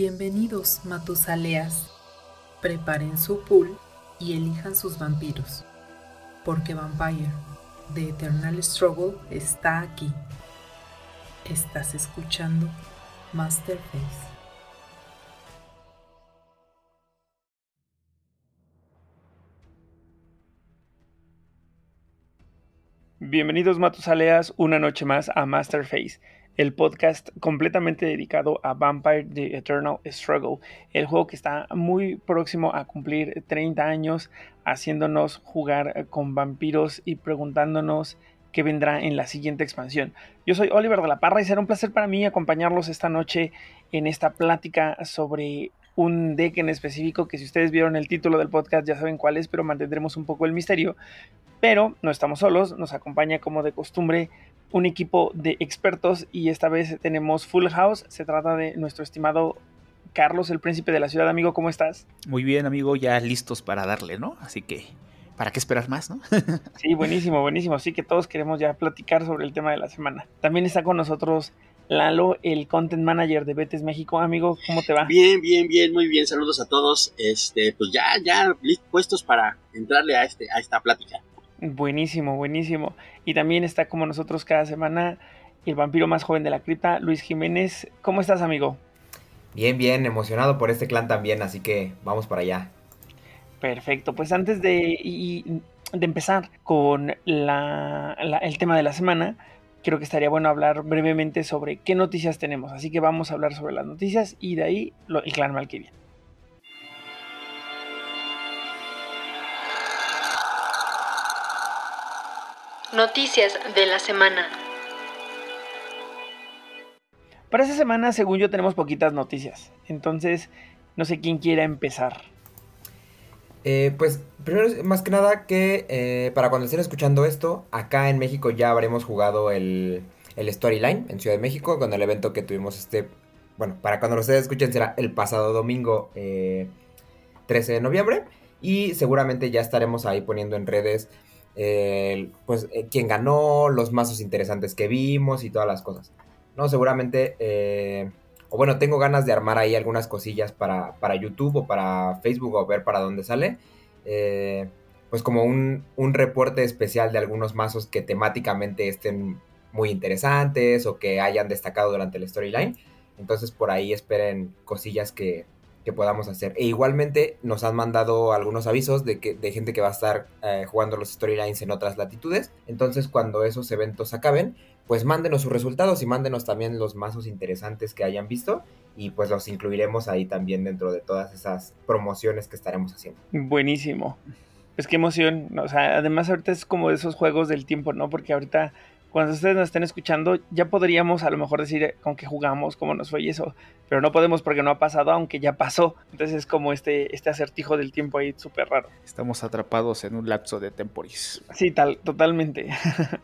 Bienvenidos, Matusaleas. Preparen su pool y elijan sus vampiros, porque Vampire, The Eternal Struggle, está aquí. Estás escuchando Masterface. Bienvenidos Matusaleas una noche más a Masterface el podcast completamente dedicado a Vampire The Eternal Struggle, el juego que está muy próximo a cumplir 30 años, haciéndonos jugar con vampiros y preguntándonos qué vendrá en la siguiente expansión. Yo soy Oliver de la Parra y será un placer para mí acompañarlos esta noche en esta plática sobre un deck en específico que si ustedes vieron el título del podcast ya saben cuál es, pero mantendremos un poco el misterio. Pero no estamos solos, nos acompaña como de costumbre un equipo de expertos y esta vez tenemos Full House. Se trata de nuestro estimado Carlos, el príncipe de la ciudad. Amigo, ¿cómo estás? Muy bien, amigo, ya listos para darle, ¿no? Así que, ¿para qué esperar más, no? sí, buenísimo, buenísimo. Así que todos queremos ya platicar sobre el tema de la semana. También está con nosotros Lalo, el content manager de Betes México. Amigo, ¿cómo te va? Bien, bien, bien, muy bien. Saludos a todos. Este, pues ya, ya puestos para entrarle a este, a esta plática. Buenísimo, buenísimo. Y también está como nosotros cada semana el vampiro más joven de la cripta, Luis Jiménez. ¿Cómo estás, amigo? Bien, bien, emocionado por este clan también, así que vamos para allá. Perfecto, pues antes de, de empezar con la, el tema de la semana, creo que estaría bueno hablar brevemente sobre qué noticias tenemos. Así que vamos a hablar sobre las noticias y de ahí lo, el clan viene. Noticias de la semana. Para esta semana, según yo, tenemos poquitas noticias. Entonces, no sé quién quiera empezar. Eh, pues primero, más que nada que eh, para cuando estén escuchando esto, acá en México ya habremos jugado el, el Storyline en Ciudad de México con el evento que tuvimos este, bueno, para cuando ustedes escuchen será el pasado domingo 13 eh, de noviembre y seguramente ya estaremos ahí poniendo en redes pues eh, quién ganó, los mazos interesantes que vimos y todas las cosas. No, seguramente, eh, o bueno, tengo ganas de armar ahí algunas cosillas para, para YouTube o para Facebook o ver para dónde sale. Eh, pues como un, un, reporte especial de algunos mazos que temáticamente estén muy interesantes o que hayan destacado durante el storyline. Entonces por ahí esperen cosillas que, que podamos hacer. E igualmente nos han mandado algunos avisos de, que, de gente que va a estar eh, jugando los storylines en otras latitudes. Entonces cuando esos eventos acaben, pues mándenos sus resultados y mándenos también los mazos interesantes que hayan visto y pues los incluiremos ahí también dentro de todas esas promociones que estaremos haciendo. Buenísimo. Es que emoción, o sea, además ahorita es como de esos juegos del tiempo, ¿no? Porque ahorita cuando ustedes nos estén escuchando, ya podríamos a lo mejor decir con qué jugamos, cómo nos fue y eso, pero no podemos porque no ha pasado, aunque ya pasó. Entonces es como este, este acertijo del tiempo ahí súper raro. Estamos atrapados en un lapso de temporis. Sí, tal, totalmente.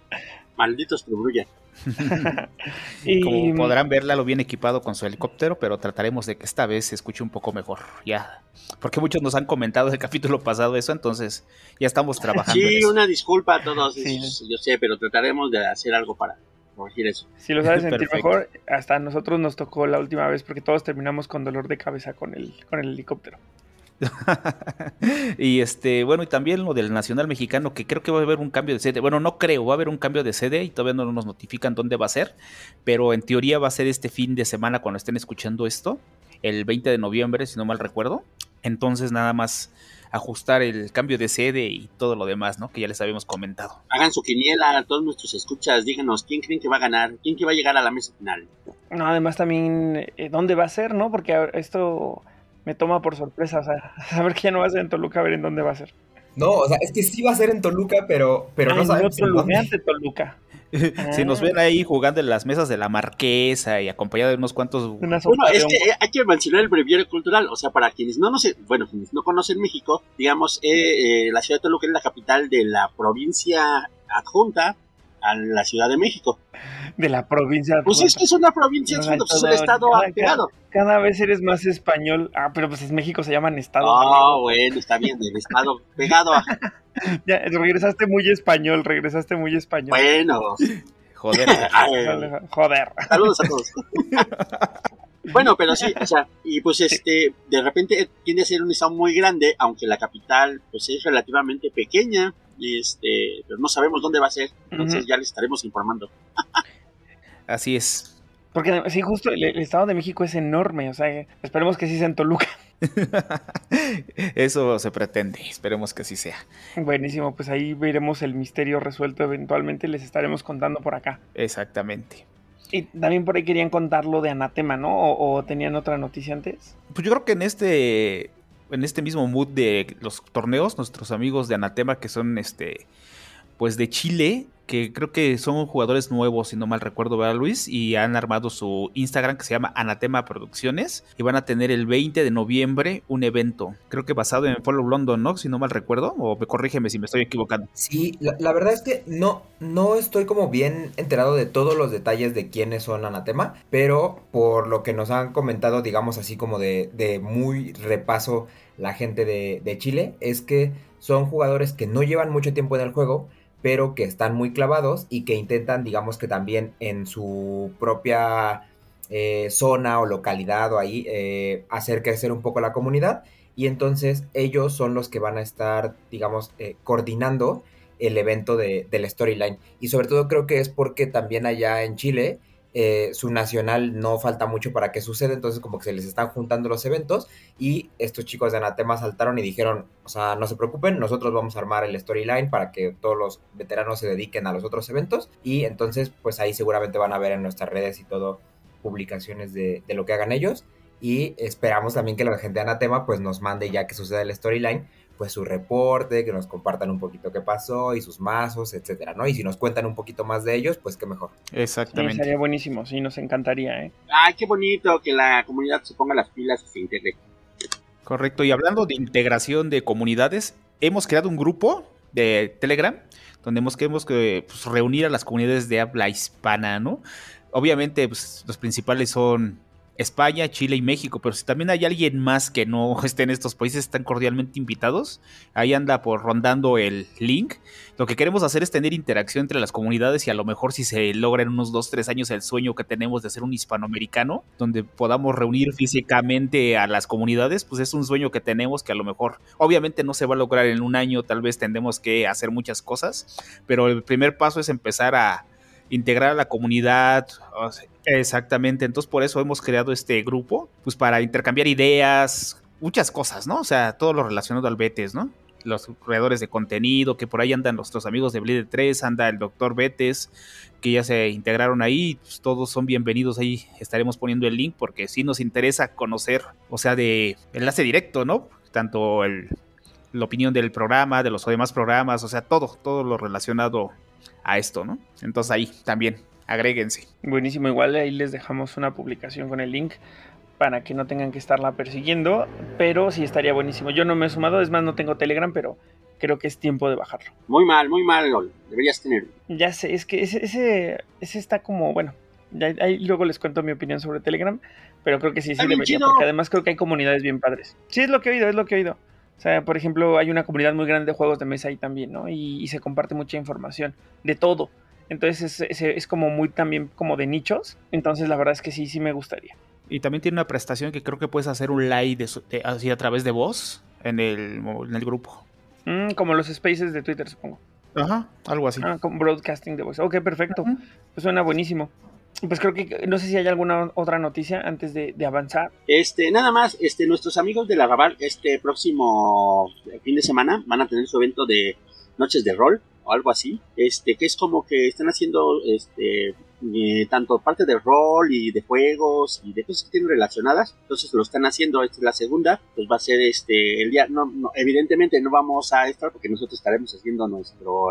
Malditos Trubruya. y... Como podrán verla, lo bien equipado con su helicóptero, pero trataremos de que esta vez se escuche un poco mejor. Ya. Porque muchos nos han comentado el capítulo pasado eso, entonces ya estamos trabajando. Sí, una disculpa a todos. Yo sé, pero trataremos de hacer algo para corregir eso. Si lo sabes sentir mejor, hasta a nosotros nos tocó la última vez porque todos terminamos con dolor de cabeza con el, con el helicóptero. y este, bueno, y también lo del Nacional Mexicano, que creo que va a haber un cambio de sede. Bueno, no creo, va a haber un cambio de sede y todavía no nos notifican dónde va a ser, pero en teoría va a ser este fin de semana cuando estén escuchando esto, el 20 de noviembre, si no mal recuerdo. Entonces, nada más ajustar el cambio de sede y todo lo demás, ¿no? Que ya les habíamos comentado. Hagan su quiniela a todos nuestros escuchas, díganos quién creen que va a ganar, quién que va a llegar a la mesa final. No, además también eh, dónde va a ser, ¿no? Porque esto me toma por sorpresa, o sea, saber que ya no va a ser en Toluca, a ver en dónde va a ser. No, o sea, es que sí va a ser en Toluca, pero, pero no sabemos en dónde. Toluca. si nos ven ahí jugando en las mesas de la marquesa y acompañado de unos cuantos... bueno, es que hay que mencionar el breviario cultural, o sea, para quienes no, no bueno, quienes no conocen México, digamos, eh, eh, la ciudad de Toluca es la capital de la provincia adjunta a la Ciudad de México. De la provincia. Pues es que es una provincia, es, un estado cada, pegado. Cada, vez eres más español. Ah, pero pues en México se llaman estados. Ah, bueno, está bien, el estado pegado a... ya, regresaste muy español, regresaste muy español. Bueno. Joder. Joder. Saludos a todos. Bueno, pero sí, o sea, y pues este, de repente tiende a ser un estado muy grande, aunque la capital pues es relativamente pequeña, este, pero no sabemos dónde va a ser, entonces ya les estaremos informando. Así es. Porque sí, justo el, Estado de México es enorme, o sea, esperemos que sí sea en Toluca. Eso se pretende, esperemos que sí sea. Buenísimo, pues ahí veremos el misterio resuelto eventualmente, les estaremos contando por acá. Exactamente. Y también por ahí querían contar lo de Anatema, ¿no? ¿O, o tenían otra noticia antes? Pues yo creo que en este en este mismo mood de los torneos, nuestros amigos de Anatema que son este pues de Chile, que creo que son jugadores nuevos, si no mal recuerdo, ¿verdad, Luis? Y han armado su Instagram que se llama Anatema Producciones y van a tener el 20 de noviembre un evento, creo que basado en Follow London, ¿no? Si no mal recuerdo, o me corrígeme si me estoy equivocando. Sí, la, verdad es que no, no estoy como bien enterado de todos los detalles de quiénes son Anatema, pero por lo que nos han comentado, digamos así como de, de muy repaso la gente de, de Chile, es que son jugadores que no llevan mucho tiempo en el juego, pero que están muy clavados y que intentan, digamos que también en su propia eh, zona o localidad o ahí, eh, hacer crecer un poco la comunidad. Y entonces ellos son los que van a estar, digamos, eh, coordinando el evento de, del storyline. Y sobre todo creo que es porque también allá en Chile eh, su nacional no falta mucho para que suceda, entonces como que se les están juntando los eventos y estos chicos de Anatema saltaron y dijeron, o sea, no se preocupen, nosotros vamos a armar el storyline para que todos los veteranos se dediquen a los otros eventos y entonces pues ahí seguramente van a ver en nuestras redes y todo publicaciones de, lo que hagan ellos y esperamos también que la gente de Anatema pues nos mande ya que suceda el storyline pues su reporte, que nos compartan un poquito qué pasó y sus mazos, etcétera, ¿no? Y si nos cuentan un poquito más de ellos, pues qué mejor. Exactamente. sería buenísimo, sí, nos encantaría, ¿eh? Ay, qué bonito que la comunidad se ponga las pilas y se integre. Correcto, y hablando de integración de comunidades, hemos creado un grupo de Telegram donde hemos queremos que pues, reunir a las comunidades de habla hispana, ¿no? Obviamente, pues, los principales son España, Chile y México, pero si también hay alguien más que no esté en estos países, están cordialmente invitados. Ahí anda por rondando el link. Lo que queremos hacer es tener interacción entre las comunidades y a lo mejor si se logra en unos 2, 3 años el sueño que tenemos de ser un hispanoamericano, donde podamos reunir físicamente a las comunidades, pues es un sueño que tenemos que a lo mejor, obviamente no se va a lograr en un año, tal vez tendremos que hacer muchas cosas, pero el primer paso es empezar a integrar a la comunidad. Exactamente, entonces por eso hemos creado este grupo, pues para intercambiar ideas, muchas cosas, ¿no? O sea, todo lo relacionado al Betes, ¿no? Los creadores de contenido, que por ahí andan nuestros amigos de Bleed 3, anda el doctor Betes, que ya se integraron ahí, pues todos son bienvenidos ahí, estaremos poniendo el link porque sí nos interesa conocer, o sea, de enlace directo, ¿no? Tanto el, la opinión del programa, de los demás programas, o sea, todo, todo lo relacionado a esto, ¿no? Entonces ahí también, agréguense. Buenísimo, igual ahí les dejamos una publicación con el link para que no tengan que estarla persiguiendo, pero sí estaría buenísimo. Yo no me he sumado, es más, no tengo Telegram, pero creo que es tiempo de bajarlo. Muy mal, muy mal, LOL. Deberías tenerlo. Ya sé, es que ese, ese, ese está como, bueno, ya, ahí luego les cuento mi opinión sobre Telegram, pero creo que sí, sí debería, porque además creo que hay comunidades bien padres. Sí, es lo que he oído, es lo que he oído. O sea, por ejemplo, hay una comunidad muy grande de juegos de mesa ahí también, ¿no? Y, se comparte mucha información de todo. Entonces es, es, como muy también como de nichos. Entonces la verdad es que sí, sí me gustaría. Y también tiene una prestación que creo que puedes hacer un live así a través de voz en el, en el grupo. Mm, como los spaces de Twitter, supongo. Ajá, algo así. Ah, con broadcasting de voz. Ok, perfecto. Pues suena buenísimo. Pues creo que no sé si hay alguna otra noticia antes de, avanzar. Este, nada más, este, nuestros amigos de la Raval, este próximo fin de semana van a tener su evento de noches de rol o algo así, este, que es como que están haciendo, este, eh, tanto parte de rol y de juegos y de cosas que tienen relacionadas, entonces lo están haciendo, esta es la segunda, pues va a ser este, el día, no, evidentemente no vamos a estar porque nosotros estaremos haciendo nuestro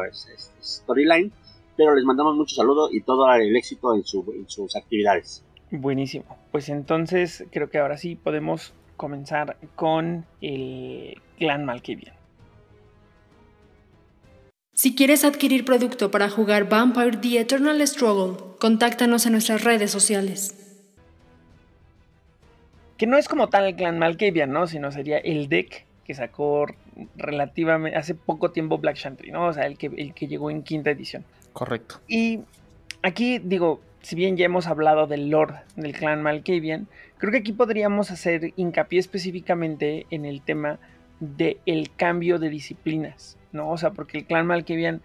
storyline, pero les mandamos mucho saludo y todo el éxito en, sus actividades. Buenísimo. Pues entonces creo que ahora sí podemos comenzar con el clan Malkavian. Si quieres adquirir producto para jugar Vampire The Eternal Struggle, contáctanos en nuestras redes sociales. Que no es como tal el clan Malkavian, ¿no? Sino sería el deck que sacó relativamente hace poco tiempo Black Chantry, ¿no? O sea, el que, el que llegó en quinta edición. Correcto. Y aquí digo, si bien ya hemos hablado del Lord del clan Malkavian, creo que aquí podríamos hacer hincapié específicamente en el tema del el cambio de disciplinas, ¿no? O sea, porque el clan Malkavian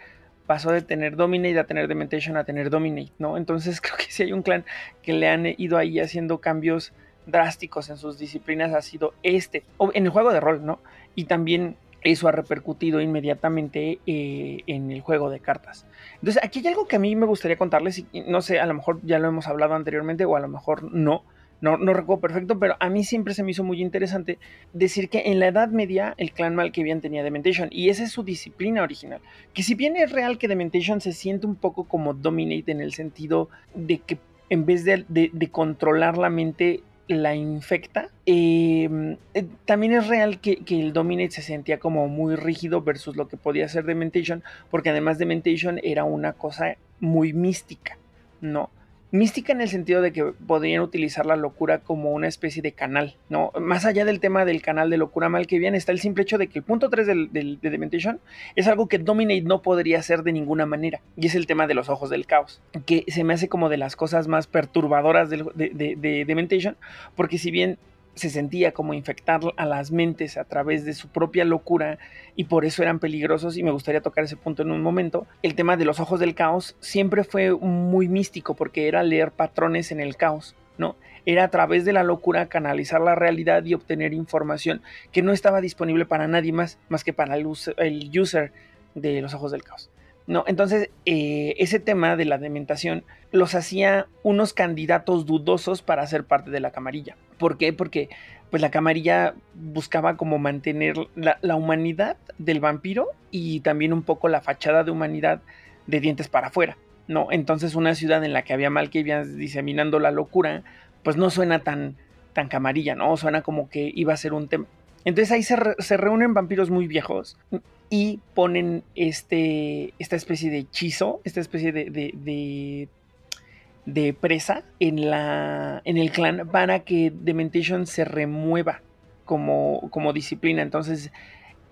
pasó de tener Dominate a tener Dementation a tener Dominate, ¿no? Entonces creo que si hay un clan que le han ido ahí haciendo cambios drásticos en sus disciplinas ha sido este, en el juego de rol, ¿no? Y también eso ha repercutido inmediatamente eh, en el juego de cartas. Entonces, aquí hay algo que a mí me gustaría contarles, y no sé, a lo mejor ya lo hemos hablado anteriormente o a lo mejor no, no, no recuerdo perfecto, pero a mí siempre se me hizo muy interesante decir que en la Edad Media el clan Malkavian tenía Dementation y esa es su disciplina original. Que si bien es real que Dementation se siente un poco como Dominate en el sentido de que en vez de, controlar la mente la infecta. Em, eh, también es real que, el Dominate se sentía como muy rígido versus lo que podía ser Dementation, porque además Dementation era una cosa muy mística, ¿no? Mística en el sentido de que podrían utilizar la locura como una especie de canal, ¿no? Más allá del tema del canal de locura mal que viene, está el simple hecho de que el punto 3 del, de Dementation es algo que Dominate no podría hacer de ninguna manera, y es el tema de los ojos del caos, que se me hace como de las cosas más perturbadoras de, de Dementation, porque si bien se sentía como infectar a las mentes a través de su propia locura y por eso eran peligrosos y me gustaría tocar ese punto en un momento. El tema de los ojos del caos siempre fue muy místico porque era leer patrones en el caos, ¿no? Era a través de la locura canalizar la realidad y obtener información que no estaba disponible para nadie más más que para el user, de los ojos del caos. No, entonces eh, ese tema de la dementación los hacía unos candidatos dudosos para ser parte de la camarilla. ¿Por qué? Porque pues la camarilla buscaba como mantener la, humanidad del vampiro y también un poco la fachada de humanidad de dientes para afuera. No, entonces una ciudad en la que había mal que diseminando la locura, pues no suena tan, tan camarilla, ¿no? Suena como que iba a ser un tema. Entonces ahí se, reúnen vampiros muy viejos y ponen este, esta especie de hechizo, esta especie de de presa en, la, en el clan para que Dementation se remueva como, como disciplina. Entonces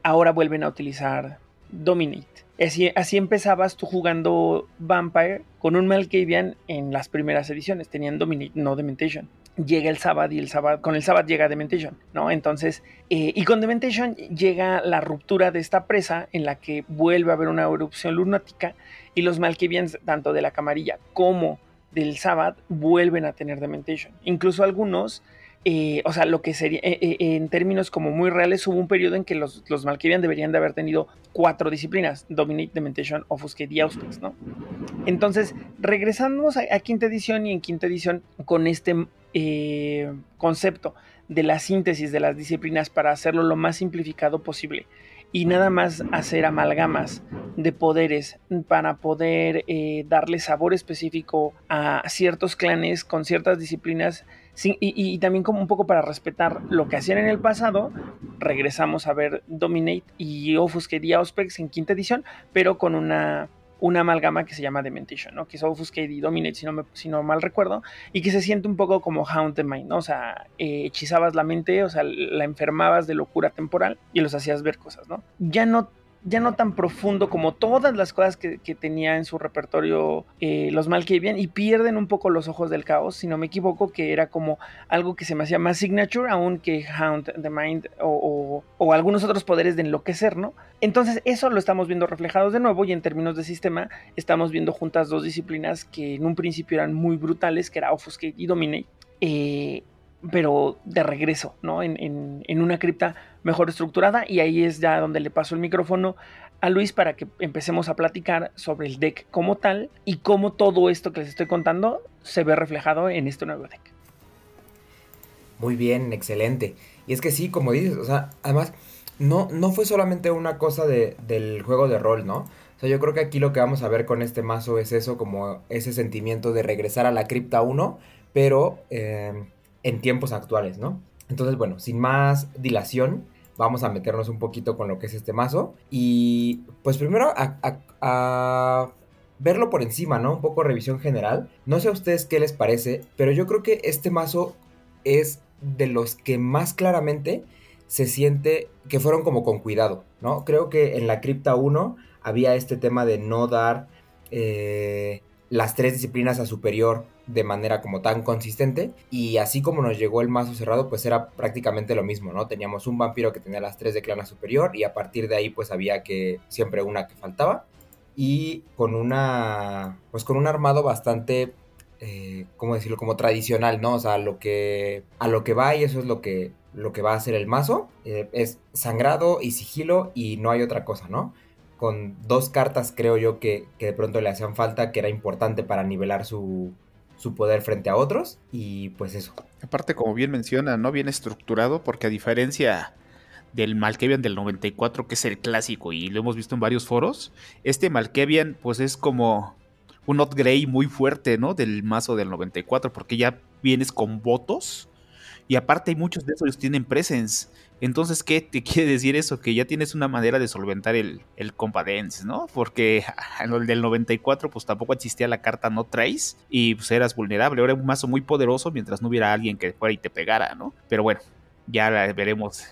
ahora vuelven a utilizar Dominate. Así, así, empezabas tú jugando Vampire con un Malkavian en las primeras ediciones. Tenían Dominate, no Dementation. Llega el Sabbath y el Sabbath, con el Sabbath llega Dementation, ¿no? Entonces, eh, y con Dementation llega la ruptura de esta presa en la que vuelve a haber una erupción lunática y los Malkavians, tanto de la camarilla como del Sabbath vuelven a tener Dementation. Incluso algunos, eh, o sea, lo que sería, eh, en términos como muy reales, hubo un periodo en que los, los deberían de haber tenido cuatro disciplinas, Dominate, Dementation, Offuscate y Auspex, ¿no? Entonces, regresamos a, quinta edición y en quinta edición con este concepto de la síntesis de las disciplinas para hacerlo lo más simplificado posible y nada más hacer amalgamas de poderes para poder eh, darle sabor específico a ciertos clanes con ciertas disciplinas y, también como un poco para respetar lo que hacían en el pasado, regresamos a ver Dominate y y Auspex en quinta edición, pero con una una amalgama que se llama Dementation, ¿no? Que es Offuscate y Dominate, si no, si no mal recuerdo, y que se siente un poco como Haunted Mind, ¿no? O sea, eh, hechizabas la mente, o sea, la enfermabas de locura temporal y los hacías ver cosas, ¿no? Ya no ya no tan profundo como todas las cosas que, tenía en su repertorio eh, los Malkavian y pierden un poco los ojos del caos, si no me equivoco, que era como algo que se me hacía más signature aún que Hound the Mind o, algunos otros poderes de enloquecer, ¿no? Entonces eso lo estamos viendo reflejados de nuevo y en términos de sistema estamos viendo juntas dos disciplinas que en un principio eran muy brutales, que era Offuscate y Dominate. Eh, pero de regreso, ¿no? En, una cripta mejor estructurada y ahí es ya donde le paso el micrófono a Luis para que empecemos a platicar sobre el deck como tal y cómo todo esto que les estoy contando se ve reflejado en este nuevo deck. Muy bien, excelente. Y es que sí, como dices, o sea, además, no, no fue solamente una cosa del juego de rol, ¿no? O sea, yo creo que aquí lo que vamos a ver con este mazo es eso, como ese sentimiento de regresar a la cripta 1, pero eh, en tiempos actuales, ¿no? Entonces, bueno, sin más dilación, vamos a meternos un poquito con lo que es este mazo. Y pues primero a, verlo por encima, ¿no? Un poco revisión general. No sé a ustedes qué les parece, pero yo creo que este mazo es de los que más claramente se siente que fueron como con cuidado, ¿no? Creo que en la cripta 1 había este tema de no dar... Eh, las tres disciplinas a superior de manera como tan consistente y así como nos llegó el mazo cerrado pues era prácticamente lo mismo, ¿no? Teníamos un vampiro que tenía las tres de clan a superior y a partir de ahí pues había que siempre una que faltaba y con una pues con un armado bastante eh, ¿cómo decirlo? como tradicional, ¿no? O sea, lo que a lo que va y eso es lo que lo que va a hacer el mazo eh, es sangrado y sigilo y no hay otra cosa, ¿no? Con dos cartas creo yo que, que de pronto le hacían falta, que era importante para nivelar su, su poder frente a otros y pues eso. Aparte, como bien menciona, no bien estructurado porque a diferencia del Malkevian del 94, que es el clásico y lo hemos visto en varios foros, este Malkevian pues es como un upgrade muy fuerte, ¿no? Del mazo del 94 porque ya vienes con votos y aparte muchos de esos tienen presence. Entonces, ¿qué te quiere decir eso? Que ya tienes una manera de solventar el, el compadence, ¿no? Porque en el del 94 pues tampoco existía la carta no trace y pues eras vulnerable. Era un mazo muy poderoso mientras no hubiera alguien que fuera y te pegara, ¿no? Pero bueno, ya veremos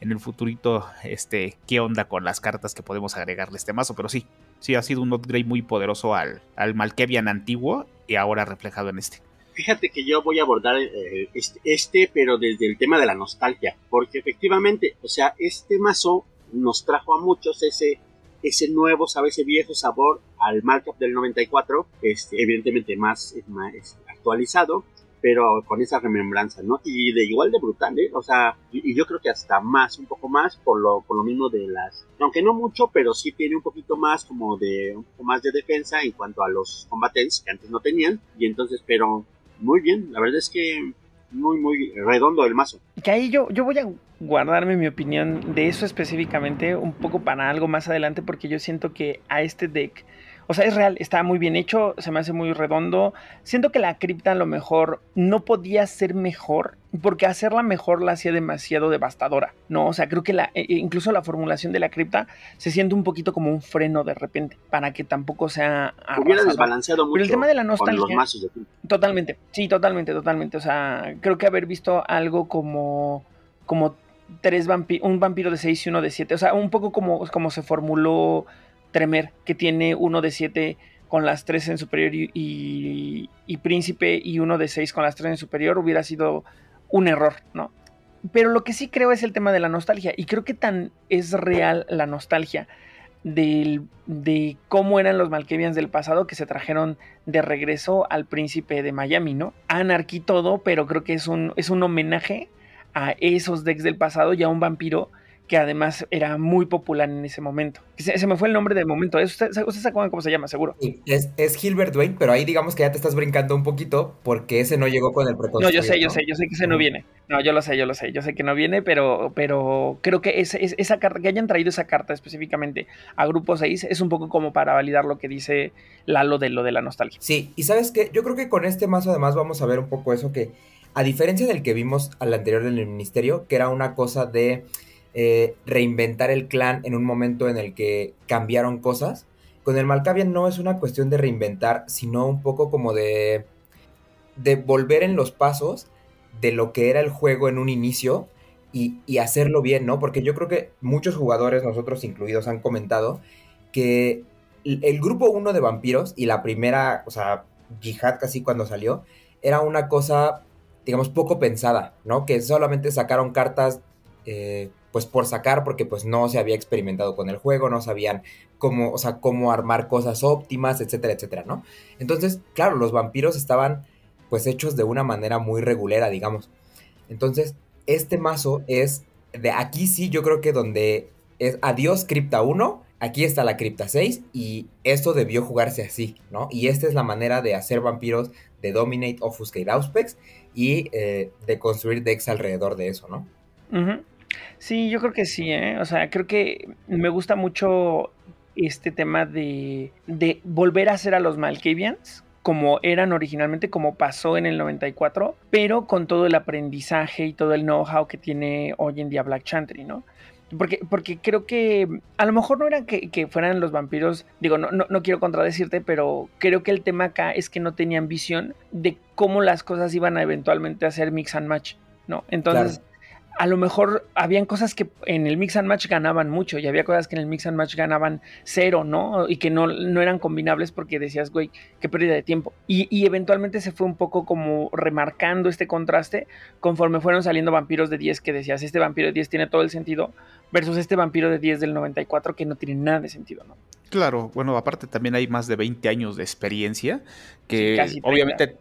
en el futurito este, qué onda con las cartas que podemos agregarle a este mazo. Pero sí, sí ha sido un upgrade muy poderoso al, al Malkevian antiguo y ahora reflejado en este. Fíjate que yo voy a abordar eh, este, este, pero desde el tema de la nostalgia, porque efectivamente, o sea, este mazo nos trajo a muchos ese, ese nuevo, sabe, ese viejo sabor al Markup del 94, este, evidentemente más, más actualizado, pero con esa remembranza, ¿no? Y de igual de brutal, ¿eh? O sea, y, y, yo creo que hasta más, un poco más, por lo, por lo mismo de las, aunque no mucho, pero sí tiene un poquito más como de, un poco más de defensa en cuanto a los combatentes que antes no tenían, y entonces, pero muy bien, la verdad es que muy, muy redondo el mazo. Que ahí yo, yo voy a guardarme mi opinión de eso específicamente un poco para algo más adelante porque yo siento que a este deck o sea, es real, está muy bien hecho, se me hace muy redondo. Siento que la cripta a lo mejor no podía ser mejor, porque hacerla mejor la hacía demasiado devastadora, ¿no? O sea, creo que la, e, e, incluso la formulación de la cripta se siente un poquito como un freno de repente, para que tampoco sea... Hubiera desbalanceado mucho Pero el tema de la nostalgia... Con los mazos de totalmente, sí, totalmente, totalmente. O sea, creo que haber visto algo como... como tres vampi un vampiro de 6 y uno de 7. O sea, un poco como, como se formuló Tremer, que tiene uno de 7 con las 3 en superior y, Príncipe y uno de 6 con las 3 en superior, hubiera sido un error, ¿no? Pero lo que sí creo es el tema de la nostalgia. Y creo que tan es real la nostalgia del, de cómo eran los Malkevians del pasado que se trajeron de regreso al príncipe de Miami, ¿no? Anarchy todo, pero creo que es un, es un homenaje a esos decks del pasado y a un vampiro que además era muy popular en ese momento. Se, se me fue el nombre del momento. ¿Usted, usted se acuerdan cómo se llama, seguro? Sí, es, es, Gilbert Dwayne, pero ahí digamos que ya te estás brincando un poquito porque ese no llegó con el preconstruido. No, yo sé, ¿no? yo sé, yo sé que ese no viene. No, yo lo sé, yo lo sé. Yo sé que no viene, pero, pero creo que es, es, esa carta, que hayan traído esa carta específicamente a Grupo 6 es un poco como para validar lo que dice Lalo de lo de la nostalgia. Sí, y sabes qué, yo creo que con este mazo además vamos a ver un poco eso que, a diferencia del que vimos al anterior en el ministerio, que era una cosa de eh, reinventar el clan en un momento en el que cambiaron cosas. Con el Malkavian no es una cuestión de reinventar, sino un poco como de, de volver en los pasos de lo que era el juego en un inicio y, y, hacerlo bien, ¿no? Porque yo creo que muchos jugadores, nosotros incluidos, han comentado que el grupo 1 de vampiros y la primera, o sea, Jihad casi cuando salió, era una cosa, digamos, poco pensada, ¿no? Que solamente sacaron cartas eh, pues por sacar, porque pues no se había experimentado con el juego, no sabían cómo, o sea, cómo armar cosas óptimas, etcétera, etcétera, ¿no? Entonces, claro, los vampiros estaban pues hechos de una manera muy regulera, digamos. Entonces, este mazo es de aquí sí, yo creo que donde es adiós cripta 1, aquí está la cripta 6 y esto debió jugarse así, ¿no? Y esta es la manera de hacer vampiros, de dominate, offuscate, auspex y eh, de construir decks alrededor de eso, ¿no? Uh. Sí, yo creo que sí, ¿eh? O sea, creo que me gusta mucho este tema de, de volver a hacer a los Malkavians como eran originalmente, como pasó en el 94, pero con todo el aprendizaje y todo el know-how que tiene hoy en día Black Chantry, ¿no? Porque, porque creo que a lo mejor no era que, que fueran los vampiros, digo, no, no, no, quiero contradecirte, pero creo que el tema acá es que no tenían visión de cómo las cosas iban a eventualmente hacer mix and match, ¿no? Entonces... a lo mejor habían cosas que en el mix and match ganaban mucho y había cosas que en el mix and match ganaban cero, ¿no? Y que no, no eran combinables porque decías, güey, qué pérdida de tiempo. Y, y, eventualmente se fue un poco como remarcando este contraste conforme fueron saliendo vampiros de 10 que decías, este vampiro de 10 tiene todo el sentido versus este vampiro de 10 del 94 que no tiene nada de sentido, ¿no? Claro, bueno, aparte también hay más de 20 años de experiencia que sí, obviamente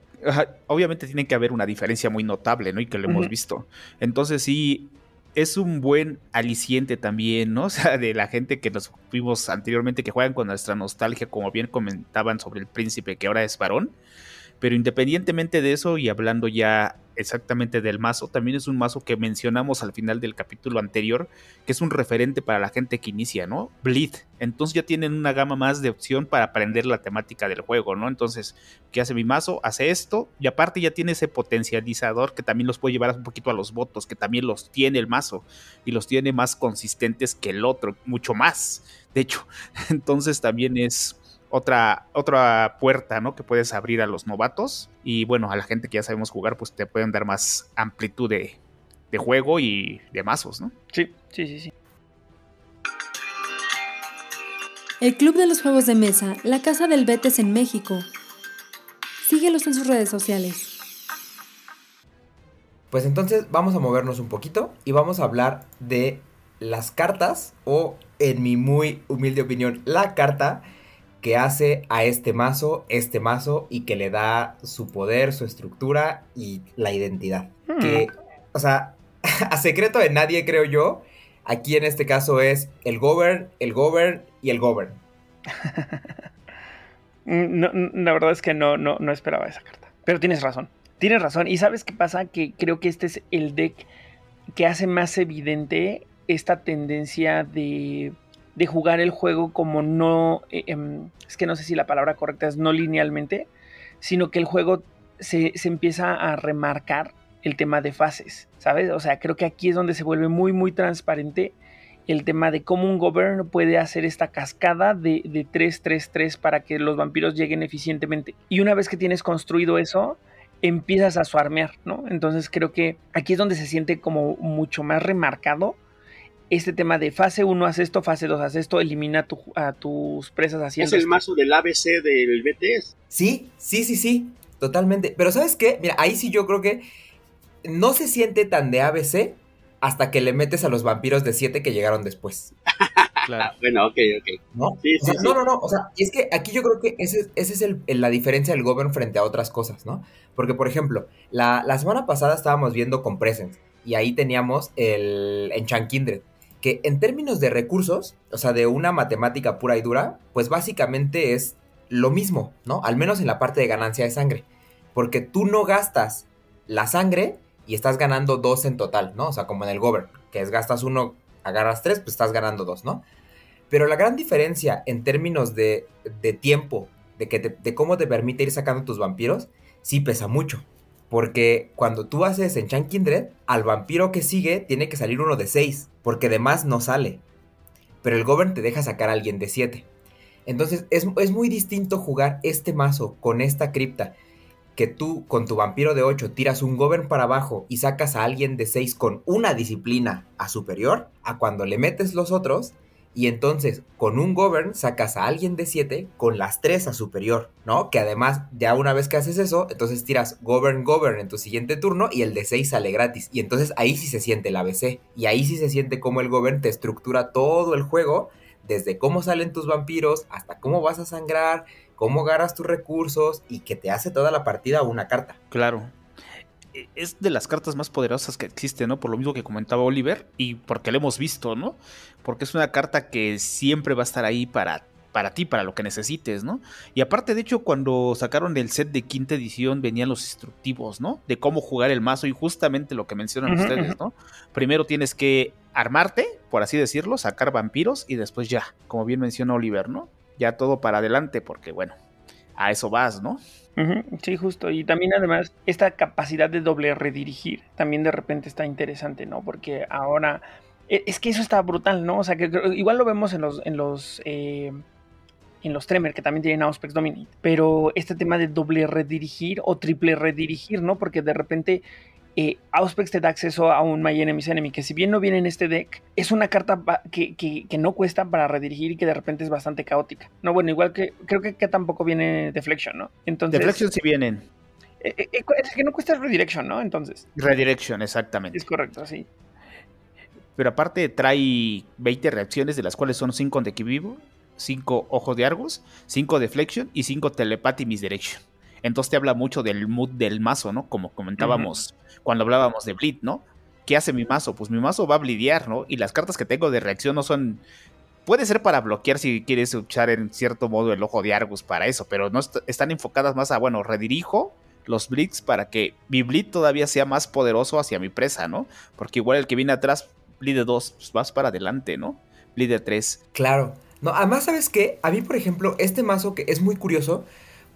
obviamente tiene que haber una diferencia muy notable, ¿no? Y que lo hemos visto. Entonces sí, es un buen aliciente también, ¿no? O sea, de la gente que nos vimos anteriormente que juegan con nuestra nostalgia, como bien comentaban sobre el príncipe que ahora es varón. Pero independientemente de eso y hablando ya exactamente del mazo, también es un mazo que mencionamos al final del capítulo anterior, que es un referente para la gente que inicia, ¿no? Bleed. Entonces ya tienen una gama más de opción para aprender la temática del juego, ¿no? Entonces, ¿qué hace mi mazo? Hace esto y aparte ya tiene ese potencializador que también los puede llevar un poquito a los votos, que también los tiene el mazo y los tiene más consistentes que el otro, mucho más. De hecho, entonces también es otra, otra puerta, ¿no? Que puedes abrir a los novatos. Y bueno, a la gente que ya sabemos jugar, pues te pueden dar más amplitud de, de juego y de mazos, ¿no? Sí, sí, sí, sí. El Club de los Juegos de Mesa, la Casa del Betes en México. Síguelos en sus redes sociales. Pues entonces vamos a movernos un poquito y vamos a hablar de las cartas o, en mi muy humilde opinión, la carta que hace a este mazo este mazo y que le da su poder, su estructura y la identidad. Hmm. Que, o sea, a secreto de nadie creo yo, aquí en este caso es el govern, el govern y el govern. no, la verdad es que no, no, no esperaba esa carta. Pero tienes razón. Tienes razón. Y sabes qué pasa? Que creo que este es el deck que hace más evidente esta tendencia de de jugar el juego como no, eh, em, es que no sé si la palabra correcta es no linealmente, sino que el juego se, empieza a remarcar el tema de fases, ¿sabes? O sea, creo que aquí es donde se vuelve muy, muy transparente el tema de cómo un govern puede hacer esta cascada de, de 3-3-3 para que los vampiros lleguen eficientemente. Y una vez que tienes construido eso, empiezas a suarmear, ¿no? Entonces creo que aquí es donde se siente como mucho más remarcado este tema de fase 1 haz esto, fase 2 haz esto, elimina a tus presas haciendo. Es el mazo del ABC del BTS. Sí, sí, sí, sí, totalmente. Pero ¿sabes qué? Mira, ahí sí yo creo que no se siente tan de ABC hasta que le metes a los vampiros de 7 que llegaron después. Claro. bueno, ok, ok. ¿No? no, no, no. O sea, es que aquí yo creo que esa es, el, la diferencia del Govern frente a otras cosas, ¿no? Porque, por ejemplo, la, la semana pasada estábamos viendo con Presence y ahí teníamos el Enchant Kindred que en términos de recursos, o sea, de una matemática pura y dura, pues básicamente es lo mismo, ¿no? Al menos en la parte de ganancia de sangre. Porque tú no gastas la sangre y estás ganando dos en total, ¿no? O sea, como en el Govern, que es gastas uno, agarras tres, pues estás ganando dos, ¿no? Pero la gran diferencia en términos de, de tiempo, de, que de cómo te permite ir sacando tus vampiros, sí pesa mucho. Porque cuando tú haces en Chan Kindred, al vampiro que sigue tiene que salir uno de 6, porque de más no sale. Pero el Govern te deja sacar a alguien de 7. Entonces es, es, muy distinto jugar este mazo con esta cripta. Que tú con tu vampiro de 8 tiras un Govern para abajo y sacas a alguien de 6 con una disciplina a superior, a cuando le metes los otros y entonces con un govern sacas a alguien de 7 con las 3 a superior, ¿no? Que además ya una vez que haces eso, entonces tiras govern govern en tu siguiente turno y el de 6 sale gratis. Y entonces ahí sí se siente el ABC. Y ahí sí se siente como el govern te estructura todo el juego, desde cómo salen tus vampiros hasta cómo vas a sangrar, cómo agarras tus recursos y que te hace toda la partida una carta. Claro, e, es de las cartas más poderosas que existen, ¿no? Por lo mismo que comentaba Oliver y porque lo hemos visto, ¿no? Porque es una carta que siempre va a estar ahí para, para ti, para lo que necesites, ¿no? Y aparte, de hecho, cuando sacaron el set de quinta edición venían los instructivos, ¿no? De cómo jugar el mazo y justamente lo que mencionan ustedes, ¿no? Primero tienes que armarte, por así decirlo, sacar vampiros y después ya, como bien menciona Oliver, ¿no? Ya todo para adelante porque, bueno, a eso vas, ¿no? sí, justo. Y también además esta capacidad de doble redirigir también de repente está interesante, ¿no? Porque ahora es que eso está brutal, ¿no? O sea, que igual lo vemos en los en los eh, en los Tremer que también tienen Auspex Dominate, pero este tema de doble redirigir o triple redirigir, ¿no? Porque de repente eh, Auspex te da acceso a un My Enemy's Enemy, que si bien no viene en este deck, es una carta que, que, no cuesta para redirigir y que de repente es bastante caótica. No, bueno, igual que creo que, que tampoco viene Deflection, ¿no? Entonces, Deflection sí vienen. Eh, eh, es que no cuesta Redirection, ¿no? Entonces. Redirection, exactamente. Es correcto, sí. Pero aparte trae 20 reacciones, de las cuales son 5 de vivo, 5 Ojos de Argos, 5 Deflection y 5 Telepathy Misdirection. Entonces te habla mucho del mood del mazo, ¿no? Como comentábamos cuando hablábamos de Bleed, ¿no? ¿Qué hace mi mazo? Pues mi mazo va a blidear, ¿no? Y las cartas que tengo de reacción no son... Puede ser para bloquear si quieres usar en cierto modo el ojo de Argus para eso, pero no están enfocadas más a, bueno, redirijo los Bleeds para que mi Bleed todavía sea más poderoso hacia mi presa, ¿no? Porque igual el que viene atrás, Bleed 2, pues vas para adelante, ¿no? Bleed 3. Claro. No, además, ¿sabes qué? A mí, por ejemplo, este mazo que es muy curioso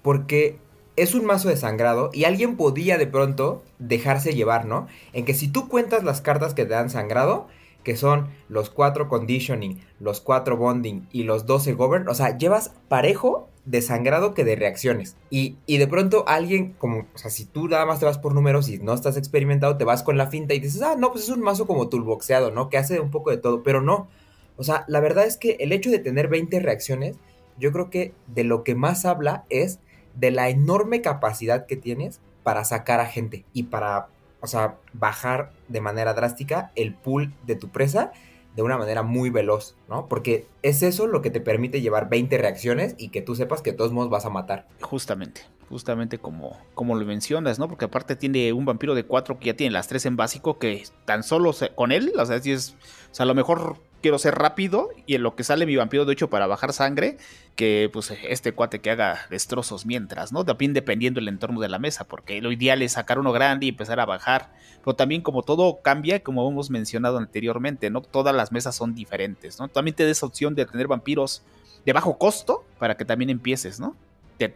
porque es un mazo de sangrado y alguien podía de pronto dejarse llevar, ¿no? En que si tú cuentas las cartas que te dan sangrado, que son los 4 conditioning, los 4 bonding y los 12 govern, o sea, llevas parejo de sangrado que de reacciones. Y, y, de pronto alguien, como, o sea, si tú nada más te vas por números y no estás experimentado, te vas con la finta y dices, ah, no, pues es un mazo como toolboxeado, ¿no? Que hace un poco de todo, pero no. O sea, la verdad es que el hecho de tener 20 reacciones, yo creo que de lo que más habla es de la enorme capacidad que tienes para sacar a gente y para, o sea, bajar de manera drástica el pool de tu presa de una manera muy veloz, ¿no? Porque es eso lo que te permite llevar 20 reacciones y que tú sepas que de todos modos vas a matar. Justamente, justamente como, como lo mencionas, ¿no? Porque aparte tiene un vampiro de 4 que ya tiene las 3 en básico que tan solo con él, o sea, si es, o sea, a lo mejor quiero ser rápido y en lo que sale mi vampiro de hecho para bajar sangre, que pues este cuate que haga destrozos mientras, ¿no? También dependiendo el entorno de la mesa, porque lo ideal es sacar uno grande y empezar a bajar, pero también como todo cambia, como hemos mencionado anteriormente, ¿no? Todas las mesas son diferentes, ¿no? También te des opción de tener vampiros de bajo costo para que también empieces, ¿no? De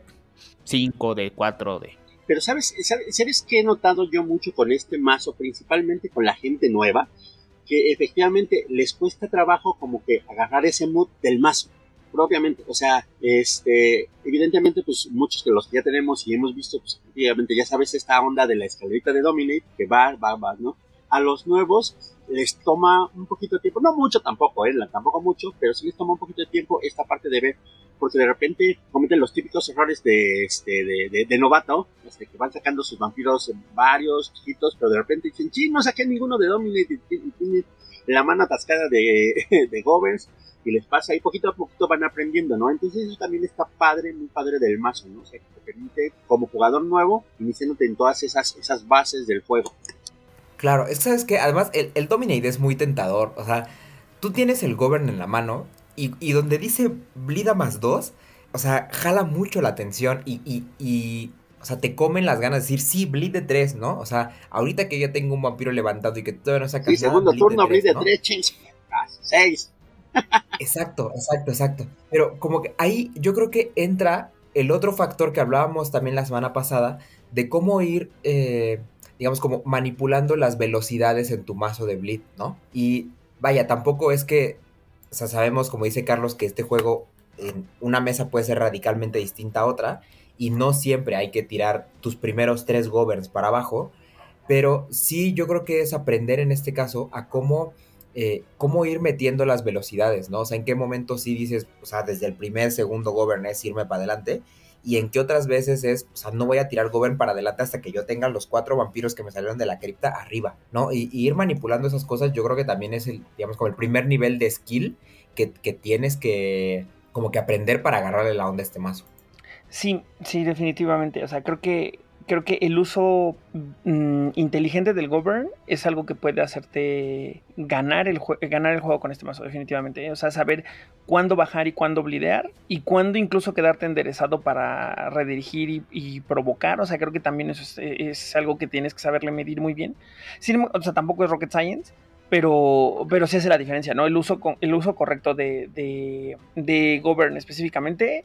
5, de 4, de... Pero sabes, sabes, ¿sabes qué he notado yo mucho con este mazo, principalmente con la gente nueva? Que efectivamente les cuesta trabajo como que agarrar ese mood del mazo propiamente, o sea, este, evidentemente, pues muchos de los que ya tenemos y hemos visto, pues efectivamente, ya sabes esta onda de la escalerita de Dominate, que va, va, va, ¿no? A los nuevos les toma un poquito de tiempo, no mucho tampoco, ¿eh? Tampoco mucho, pero sí les toma un poquito de tiempo esta parte de ver, porque de repente cometen los típicos errores de, este, de, novato, este, que van sacando sus vampiros varios, chiquitos, pero de repente dicen, sí, no saqué ninguno de Dominate, y tiene la mano atascada de, de Govers, y les pasa y poquito a poquito van aprendiendo, ¿no? Entonces eso también está padre, muy padre del mazo, ¿no? O sea, que te permite, como jugador nuevo, iniciándote en todas esas, esas bases del juego. Claro, es que además el, el Dominate es muy tentador, o sea, tú tienes el Govern en la mano y, donde dice Blida más dos, o sea, jala mucho la atención y, y, y, o sea, te comen las ganas de decir, sí, bleed de tres, ¿no? O sea, ahorita que ya tengo un vampiro levantado y que todavía no se ha Sí, segundo turno, bleed de tres, seis. exacto, exacto, exacto. Pero como que ahí yo creo que entra el otro factor que hablábamos también la semana pasada, de cómo ir, eh, digamos, como manipulando las velocidades en tu mazo de bleed, ¿no? Y vaya, tampoco es que o sea, sabemos, como dice Carlos, que este juego en una mesa puede ser radicalmente distinta a otra y no siempre hay que tirar tus primeros tres governs para abajo, pero sí yo creo que es aprender en este caso a cómo, eh, cómo ir metiendo las velocidades, ¿no? O sea, en qué momento sí dices, o sea, desde el primer, segundo govern es irme para adelante y en qué otras veces es, o sea, no voy a tirar Govern para adelante hasta que yo tenga los cuatro vampiros que me salieron de la cripta arriba, ¿no? Y, ir manipulando esas cosas yo creo que también es el, digamos, como el primer nivel de skill que, que tienes que, como que aprender para agarrarle la onda a este mazo. Sí, sí, definitivamente. O sea, creo que creo que el uso mm, inteligente del govern es algo que puede hacerte ganar el, ganar el juego con este mazo, definitivamente. O sea, saber cuándo bajar y cuándo blidear y cuándo incluso quedarte enderezado para redirigir y, provocar. O sea, creo que también eso es, algo que tienes que saberle medir muy bien. o sea, tampoco es rocket science. Pero, pero sí hace la diferencia, ¿no? El uso, el uso correcto de, de, de Govern específicamente,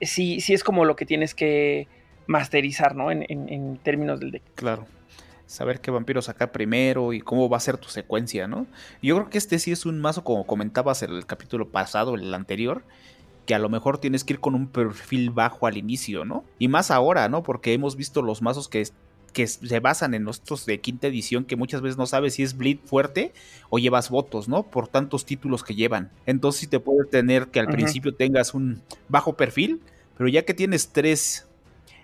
sí, sí es como lo que tienes que, masterizar, ¿no? En, términos del deck. Claro. Saber qué vampiro sacar primero y cómo va a ser tu secuencia, ¿no? Yo creo que este sí es un mazo, como comentabas en el capítulo pasado, el anterior, que a lo mejor tienes que ir con un perfil bajo al inicio, ¿no? Y más ahora, ¿no? Porque hemos visto los mazos que que se basan en nuestros de quinta edición, que muchas veces no sabes si es bleed fuerte o llevas votos, ¿no? Por tantos títulos que llevan. Entonces sí te puede tener que al principio tengas un bajo perfil, pero ya que tienes tres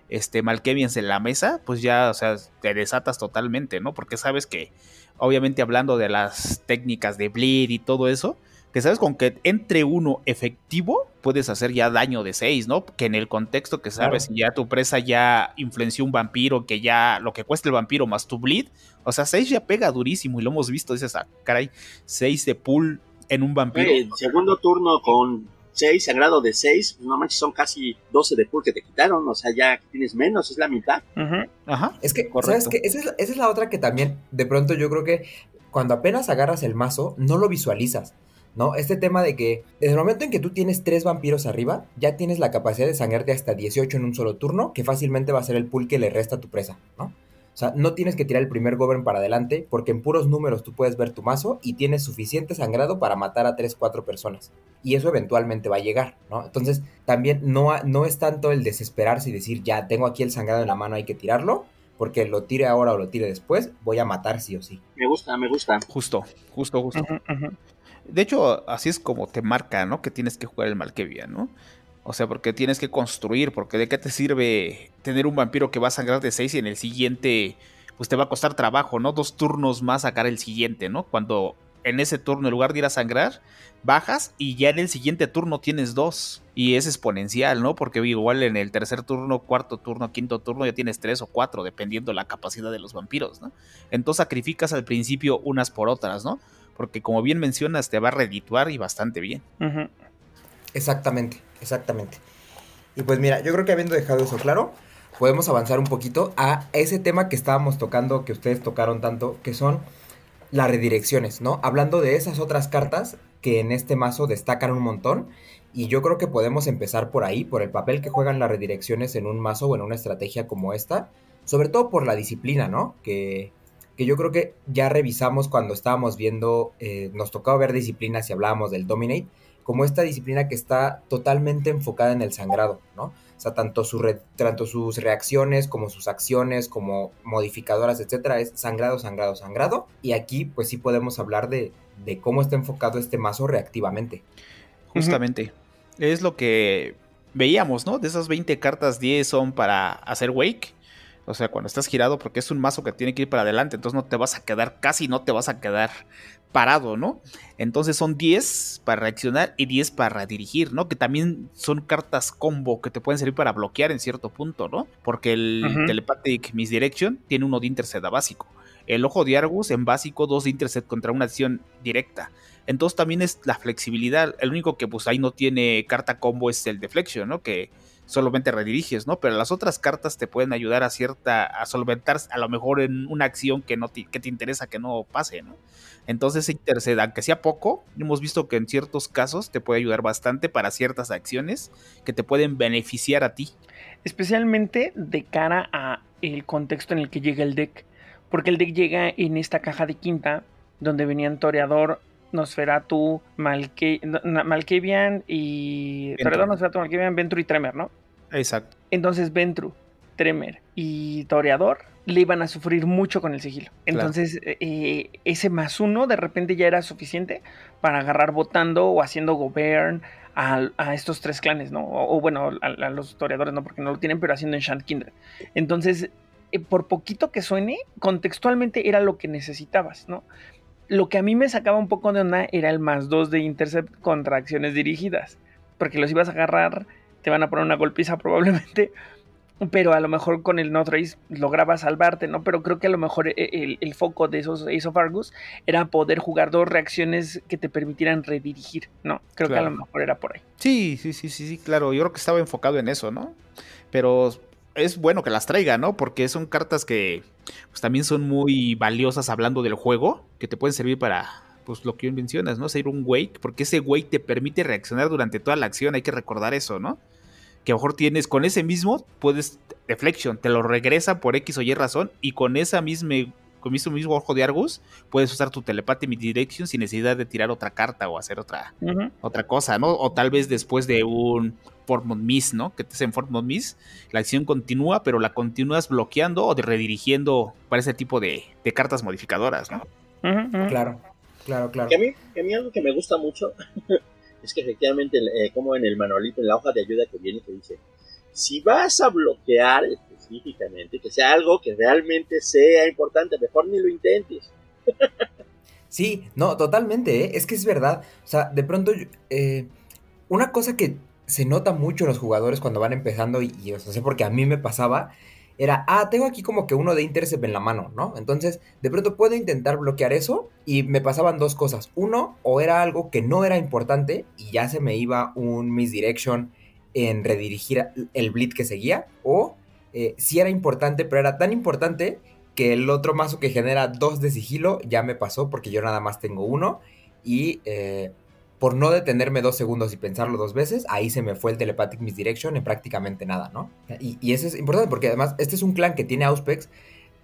este, Malkevians en la mesa, pues ya, o sea, te desatas totalmente, ¿no? Porque sabes que, obviamente hablando de las técnicas de bleed y todo eso, que sabes con que entre uno efectivo puedes hacer ya daño de 6, ¿no? Que en el contexto que sabes, si ya tu presa ya influenció un vampiro, que ya lo que cuesta el vampiro más tu bleed, o sea, 6 ya pega durísimo y lo hemos visto, dices, ah, caray, 6 de pool en un vampiro. el segundo turno con 6, sagrado de 6, pues no manches, son casi 12 de pool que te quitaron, o sea, ya tienes menos, es la mitad. Ajá. Es que, ¿sabes qué? Esa es, esa es la otra que también, de pronto yo creo que cuando apenas agarras el mazo, no lo visualizas. ¿no? Este tema de que desde el momento en que tú tienes tres vampiros arriba, ya tienes la capacidad de sangrarte hasta 18 en un solo turno, que fácilmente va a ser el pool que le resta a tu presa, ¿no? O sea, no tienes que tirar el primer govern para adelante, porque en puros números tú puedes ver tu mazo y tienes suficiente sangrado para matar a 3, 4 personas. Y eso eventualmente va a llegar, ¿no? Entonces, también no, no es tanto el desesperarse y decir, ya tengo aquí el sangrado en la mano, hay que tirarlo, porque lo tire ahora o lo tire después, voy a matar sí o sí. Me gusta, me gusta. Justo, justo, justo. De hecho, así es como te marca, ¿no? Que tienes que jugar el Malkevia, ¿no? O sea, porque tienes que construir, porque de qué te sirve tener un vampiro que va a sangrar de 6 y en el siguiente, pues te va a costar trabajo, ¿no? Dos turnos más sacar el siguiente, ¿no? Cuando en ese turno, en lugar de ir a sangrar, bajas y ya en el siguiente turno tienes dos. Y es exponencial, ¿no? Porque igual en el tercer turno, cuarto turno, quinto turno ya tienes tres o cuatro, dependiendo la capacidad de los vampiros, ¿no? Entonces sacrificas al principio unas por otras, ¿no? porque como bien mencionas, te va a redituar y bastante bien. Exactamente, exactamente. Y pues mira, yo creo que habiendo dejado eso claro, podemos avanzar un poquito a ese tema que estábamos tocando, que ustedes tocaron tanto, que son las redirecciones, ¿no? Hablando de esas otras cartas que en este mazo destacan un montón. Y yo creo que podemos empezar por ahí, por el papel que juegan las redirecciones en un mazo o en una estrategia como esta. Sobre todo por la disciplina, ¿no? Que, que yo creo que ya revisamos cuando estábamos viendo, eh, nos tocaba ver disciplinas y hablábamos del Dominate, como esta disciplina que está totalmente enfocada en el sangrado, ¿no? O sea, tanto, tanto sus reacciones como sus acciones, como modificadoras, etcétera, es sangrado, sangrado, sangrado. Y aquí, pues sí podemos hablar de, de cómo está enfocado este mazo reactivamente. Justamente. Es lo que veíamos, ¿no? De esas 20 cartas, 10 son para hacer Wake o sea, cuando estás girado, porque es un mazo que tiene que ir para adelante, entonces no te vas a quedar, casi no te vas a quedar parado, ¿no? Entonces son 10 para reaccionar y 10 para dirigir, ¿no? Que también son cartas combo que te pueden servir para bloquear en cierto punto, ¿no? Porque el Telepathic Misdirection tiene uno de intercept a básico. El Ojo de Argus en básico, dos de intercept contra una acción directa. Entonces también es la flexibilidad. El único que pues ahí no tiene carta combo es el Deflection, ¿no? Que solamente rediriges, ¿no? Pero las otras cartas te pueden ayudar a cierta, a solventar a lo mejor en una acción que no te, que te interesa que no pase, ¿no? Entonces intercede, aunque sea poco, hemos visto que en ciertos casos te puede ayudar bastante para ciertas acciones que te pueden beneficiar a ti. Especialmente de cara a el contexto en el que llega el deck. Porque el deck llega en esta caja de quinta, donde venían Toreador, Nosferatu, Malke Malkavian y. Perdón, Nosferatu, Malkavian, Ventru y Tremer, ¿no? Exacto. Entonces Ventru, Tremer y Toreador le iban a sufrir mucho con el sigilo. Entonces, eh, ese más uno de repente ya era suficiente para agarrar votando o haciendo govern a, estos tres clanes, ¿no? O, bueno, a, los toreadores, ¿no? Porque no lo tienen, pero haciendo Enchant Kindred. Entonces, eh, por poquito que suene, contextualmente era lo que necesitabas, ¿no? Lo que a mí me sacaba un poco de onda era el más 2 de intercept contra acciones dirigidas. Porque los ibas a agarrar, te van a poner una golpiza probablemente. Pero a lo mejor con el no trace lograbas salvarte, ¿no? Pero creo que a lo mejor e, el, foco de esos Ace of Argus era poder jugar dos reacciones que te permitieran redirigir, ¿no? Creo que a lo mejor era por ahí. Sí, sí, sí, sí, sí, claro. Yo creo que estaba enfocado en eso, ¿no? Pero es bueno que las traiga, ¿no? Porque son cartas que pues, también son muy valiosas hablando del juego, que te pueden servir para pues lo que mencionas, ¿no? Ser un wake, porque ese wake te permite reaccionar durante toda la acción, hay que recordar eso, ¿no? Que a lo mejor tienes con ese mismo, puedes deflection, te lo regresa por X o Y razón, y con esa misma con mismo, mismo ojo de Argus, puedes usar tu telepathy direction sin necesidad de tirar otra carta o hacer otra, otra cosa, ¿no? O tal vez después de un Fortmont Miss, ¿no? Que te hacen Fortmont Miss, la acción continúa, pero la continúas bloqueando o redirigiendo para ese tipo de, cartas modificadoras, ¿no? Claro, claro, claro. Que a, mí, a mí algo que me gusta mucho es que efectivamente, eh, como en el manualito, en la hoja de ayuda que viene, te dice, si vas a bloquear específicamente, que sea algo que realmente sea importante, mejor ni lo intentes. sí, no, totalmente, ¿eh? es que es verdad. O sea, de pronto, eh, una cosa que se nota mucho en los jugadores cuando van empezando, y, y o sea, sé porque a mí me pasaba, era, ah, tengo aquí como que uno de Intercept en la mano, ¿no? Entonces, de pronto puedo intentar bloquear eso y me pasaban dos cosas. Uno, o era algo que no era importante y ya se me iba un misdirection en redirigir el blitz que seguía, o eh, si era importante, pero era tan importante que el otro mazo que genera dos de sigilo ya me pasó porque yo nada más tengo uno y eh, por no detenerme dos segundos y pensarlo dos veces, ahí se me fue el Telepathic Misdirection en prácticamente nada, ¿no? Y, y eso es importante porque además este es un clan que tiene Auspex,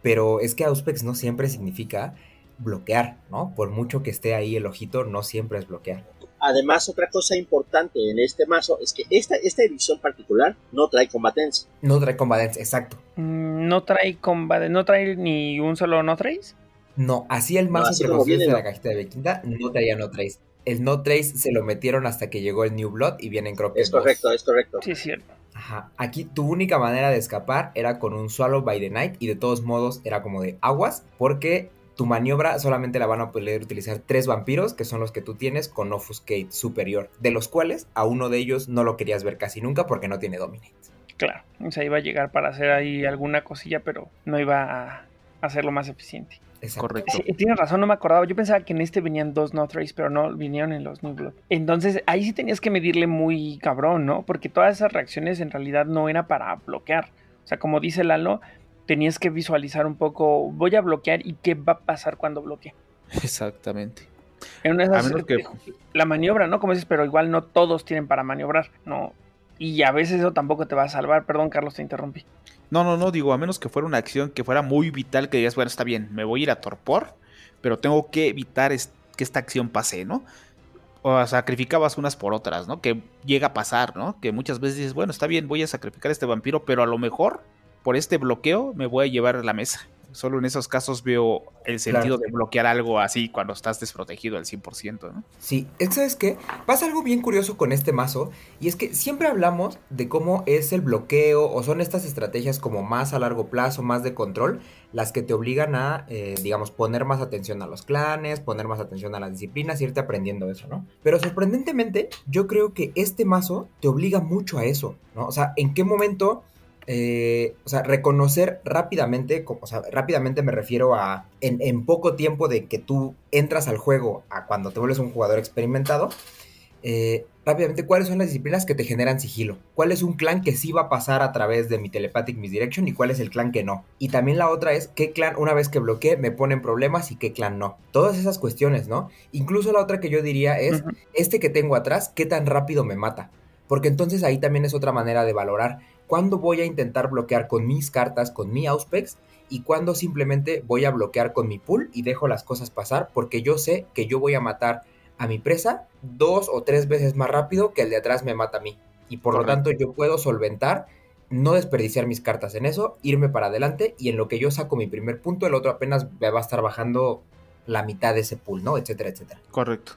pero es que Auspex no siempre significa bloquear, ¿no? Por mucho que esté ahí el ojito, no siempre es bloquear. Además, otra cosa importante en este mazo es que esta, esta edición particular no trae combatents. No trae combatents, exacto. Mm, no trae combatents, no trae ni un solo no trace. No, así el mazo no, de la cajita de Bequinda no traía no trace. El no trace se lo metieron hasta que llegó el New Blood y vienen creo que Es correcto, es correcto. Sí, es cierto. Ajá. Aquí tu única manera de escapar era con un Swallow by the Night y de todos modos era como de aguas porque tu maniobra solamente la van a poder utilizar tres vampiros, que son los que tú tienes con Offuscate superior, de los cuales a uno de ellos no lo querías ver casi nunca porque no tiene Dominate. Claro, o sea, iba a llegar para hacer ahí alguna cosilla, pero no iba a hacerlo más eficiente. Correcto. tienes razón, no me acordaba. Yo pensaba que en este venían dos No Trace, pero no, vinieron en los New Blood. Entonces, ahí sí tenías que medirle muy cabrón, ¿no? Porque todas esas reacciones en realidad no era para bloquear. O sea, como dice Lalo, tenías que visualizar un poco, voy a bloquear y qué va a pasar cuando bloquee. Exactamente. En una La maniobra, ¿no? Como dices, pero igual no todos tienen para maniobrar, ¿no? Y a veces eso tampoco te va a salvar. Perdón, Carlos, te interrumpí. No, no, no, digo, a menos que fuera una acción que fuera muy vital, que digas, bueno, está bien, me voy a ir a torpor, pero tengo que evitar que esta acción pase, ¿no? O sacrificabas unas por otras, ¿no? Que llega a pasar, ¿no? Que muchas veces dices, bueno, está bien, voy a sacrificar a este vampiro, pero a lo mejor por este bloqueo me voy a llevar a la mesa. Solo en esos casos veo el sentido de bloquear algo así cuando estás desprotegido al 100%, ¿no? Sí, ¿sabes qué? Pasa algo bien curioso con este mazo y es que siempre hablamos de cómo es el bloqueo o son estas estrategias como más a largo plazo, más de control, las que te obligan a, eh, digamos, poner más atención a los clanes, poner más atención a las disciplinas, irte aprendiendo eso, ¿no? Pero sorprendentemente, yo creo que este mazo te obliga mucho a eso, ¿no? O sea, ¿en qué momento eh, o sea, reconocer rápidamente, o sea, rápidamente me refiero a en, poco tiempo de que tú entras al juego a cuando te vuelves un jugador experimentado, eh, rápidamente cuáles son las disciplinas que te generan sigilo, cuál es un clan que sí va a pasar a través de mi telepathic misdirection y cuál es el clan que no. Y también la otra es qué clan una vez que bloqueé me ponen problemas y qué clan no. Todas esas cuestiones, ¿no? Incluso la otra que yo diría es, este que tengo atrás, qué tan rápido me mata. Porque entonces ahí también es otra manera de valorar cuándo voy a intentar bloquear con mis cartas, con mi Auspex, y cuándo simplemente voy a bloquear con mi pool y dejo las cosas pasar porque yo sé que yo voy a matar a mi presa dos o tres veces más rápido que el de atrás me mata a mí. Y por lo tanto yo puedo solventar, no desperdiciar mis cartas en eso, irme para adelante y en lo que yo saco mi primer punto, el otro apenas me va a estar bajando la mitad de ese pool, ¿no? Etcétera, etcétera. Correcto.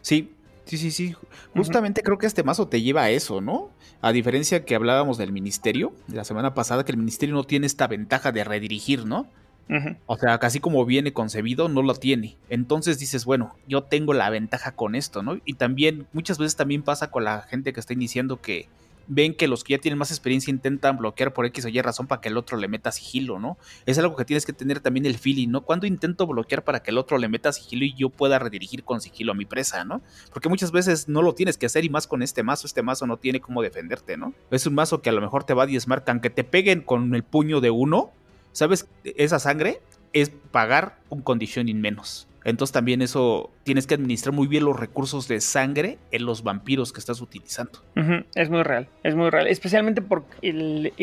Sí, Sí, sí, sí. Justamente creo que este mazo te lleva a eso, ¿no? A diferencia que hablábamos del ministerio de la semana pasada, que el ministerio no tiene esta ventaja de redirigir, ¿no? O sea, casi como viene concebido, no lo tiene. Entonces dices, bueno, yo tengo la ventaja con esto, ¿no? Y también, muchas veces también pasa con la gente que está iniciando que ven que los que ya tienen más experiencia intentan bloquear por X o Y razón para que el otro le meta sigilo, ¿no? Es algo que tienes que tener también el feeling, ¿no? Cuando intento bloquear para que el otro le meta sigilo y yo pueda redirigir con sigilo a mi presa, ¿no? Porque muchas veces no lo tienes que hacer y más con este mazo, este mazo no tiene cómo defenderte, ¿no? Es un mazo que a lo mejor te va a diezmar, aunque te peguen con el puño de uno, ¿sabes? Esa sangre es pagar un conditioning menos. Entonces también eso tienes que administrar muy bien los recursos de sangre en los vampiros que estás utilizando. Es muy real, es muy real. Especialmente por el,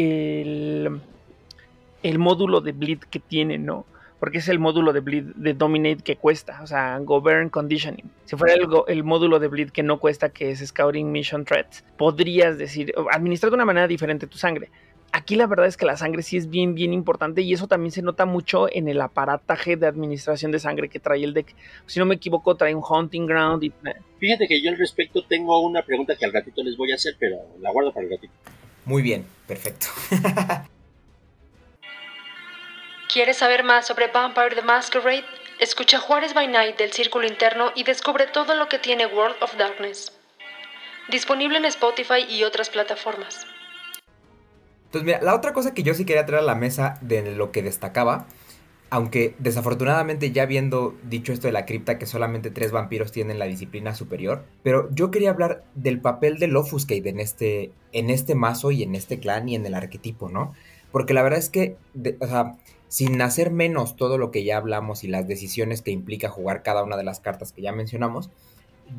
el, módulo de bleed que tiene, ¿no? porque es el módulo de Bleed de Dominate que cuesta, o sea, Govern Conditioning. Si fuera el, el módulo de Bleed que no cuesta, que es Scouting Mission Threats, podrías decir, administrar de una manera diferente tu sangre. Aquí la verdad es que la sangre sí es bien, bien importante y eso también se nota mucho en el aparataje de administración de sangre que trae el deck. Si no me equivoco, trae un Hunting Ground. Y... Fíjate que yo al respecto tengo una pregunta que al ratito les voy a hacer, pero la guardo para el ratito. Muy bien, perfecto. ¿Quieres saber más sobre Vampire the Masquerade? Escucha Juárez by Night del Círculo Interno y descubre todo lo que tiene World of Darkness. Disponible en Spotify y otras plataformas. Entonces, mira, la otra cosa que yo sí quería traer a la mesa de lo que destacaba, aunque desafortunadamente ya habiendo dicho esto de la cripta que solamente tres vampiros tienen la disciplina superior, pero yo quería hablar del papel del Offuscate en este, en este mazo y en este clan y en el arquetipo, ¿no? Porque la verdad es que, o sea, sin hacer menos todo lo que ya hablamos y las decisiones que implica jugar cada una de las cartas que ya mencionamos,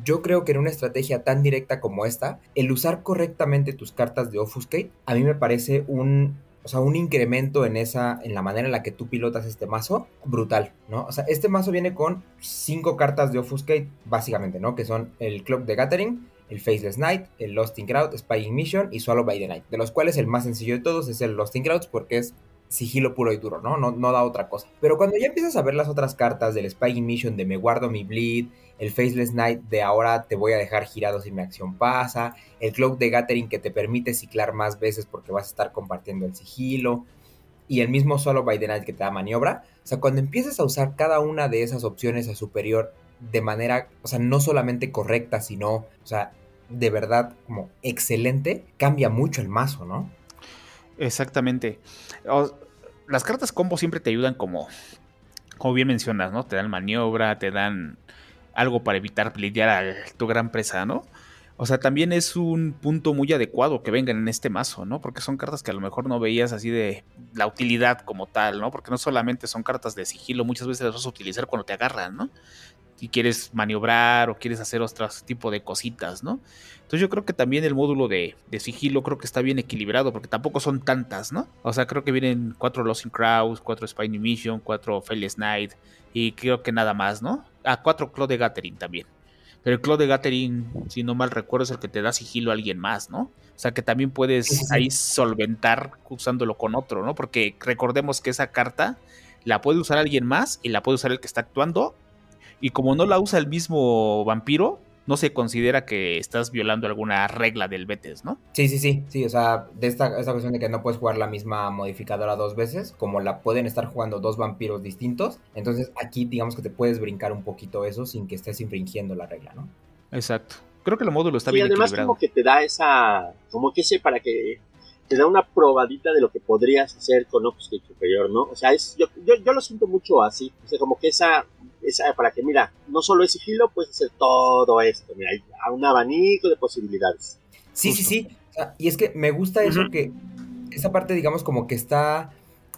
yo creo que en una estrategia tan directa como esta, el usar correctamente tus cartas de Offuscate, a mí me parece un, o sea, un incremento en esa, en la manera en la que tú pilotas este mazo, brutal, ¿no? O sea, este mazo viene con cinco cartas de Offuscate, básicamente, ¿no? Que son el Clock de Gathering, el Faceless Knight, el Lost in Crowd, Spying Mission y Swallow by the Night, de los cuales el más sencillo de todos es el Lost in porque es sigilo puro y duro, ¿no? ¿no? No da otra cosa. Pero cuando ya empiezas a ver las otras cartas del Spying Mission de me guardo mi bleed, el Faceless Knight de ahora te voy a dejar girado si mi acción pasa, el Cloak de Gathering que te permite ciclar más veces porque vas a estar compartiendo el sigilo, y el mismo solo by the Night que te da maniobra. O sea, cuando empiezas a usar cada una de esas opciones a superior de manera, o sea, no solamente correcta, sino, o sea, de verdad como excelente, cambia mucho el mazo, ¿no? Exactamente. las cartas combo siempre te ayudan como, como bien mencionas, ¿no? Te dan maniobra, te dan algo para evitar lidiar a tu gran presa, ¿no? O sea, también es un punto muy adecuado que vengan en este mazo, ¿no? Porque son cartas que a lo mejor no veías así de la utilidad como tal, ¿no? Porque no solamente son cartas de sigilo, muchas veces las vas a utilizar cuando te agarran, ¿no? Y quieres maniobrar o quieres hacer otro tipo de cositas, ¿no? Entonces yo creo que también el módulo de, sigilo creo que está bien equilibrado, porque tampoco son tantas, ¿no? O sea, creo que vienen cuatro Losing Crowds, cuatro Spiny Mission, cuatro Fearless Night, y creo que nada más, ¿no? Ah, cuatro Claw de Gathering también. Pero el Claw de Gathering, si no mal recuerdo, es el que te da sigilo a alguien más, ¿no? O sea que también puedes ahí solventar usándolo con otro, ¿no? Porque recordemos que esa carta la puede usar alguien más y la puede usar el que está actuando. Y como no la usa el mismo vampiro, no se considera que estás violando alguna regla del Betes, ¿no? Sí, sí, sí, sí, o sea, de esta, esta cuestión de que no puedes jugar la misma modificadora dos veces, como la pueden estar jugando dos vampiros distintos, entonces aquí digamos que te puedes brincar un poquito eso sin que estés infringiendo la regla, ¿no? Exacto. Creo que el módulo está bien y además como que te da esa, como que ese para que te da una probadita de lo que podrías hacer con Obscure Superior, ¿no? O sea, es, yo, yo, yo, lo siento mucho así, o sea, como que esa para que, mira, no solo es sigilo, puedes hacer todo esto, mira, hay un abanico de posibilidades. Sí, sí, sí. Y es que me gusta eso que esa parte, digamos, como que está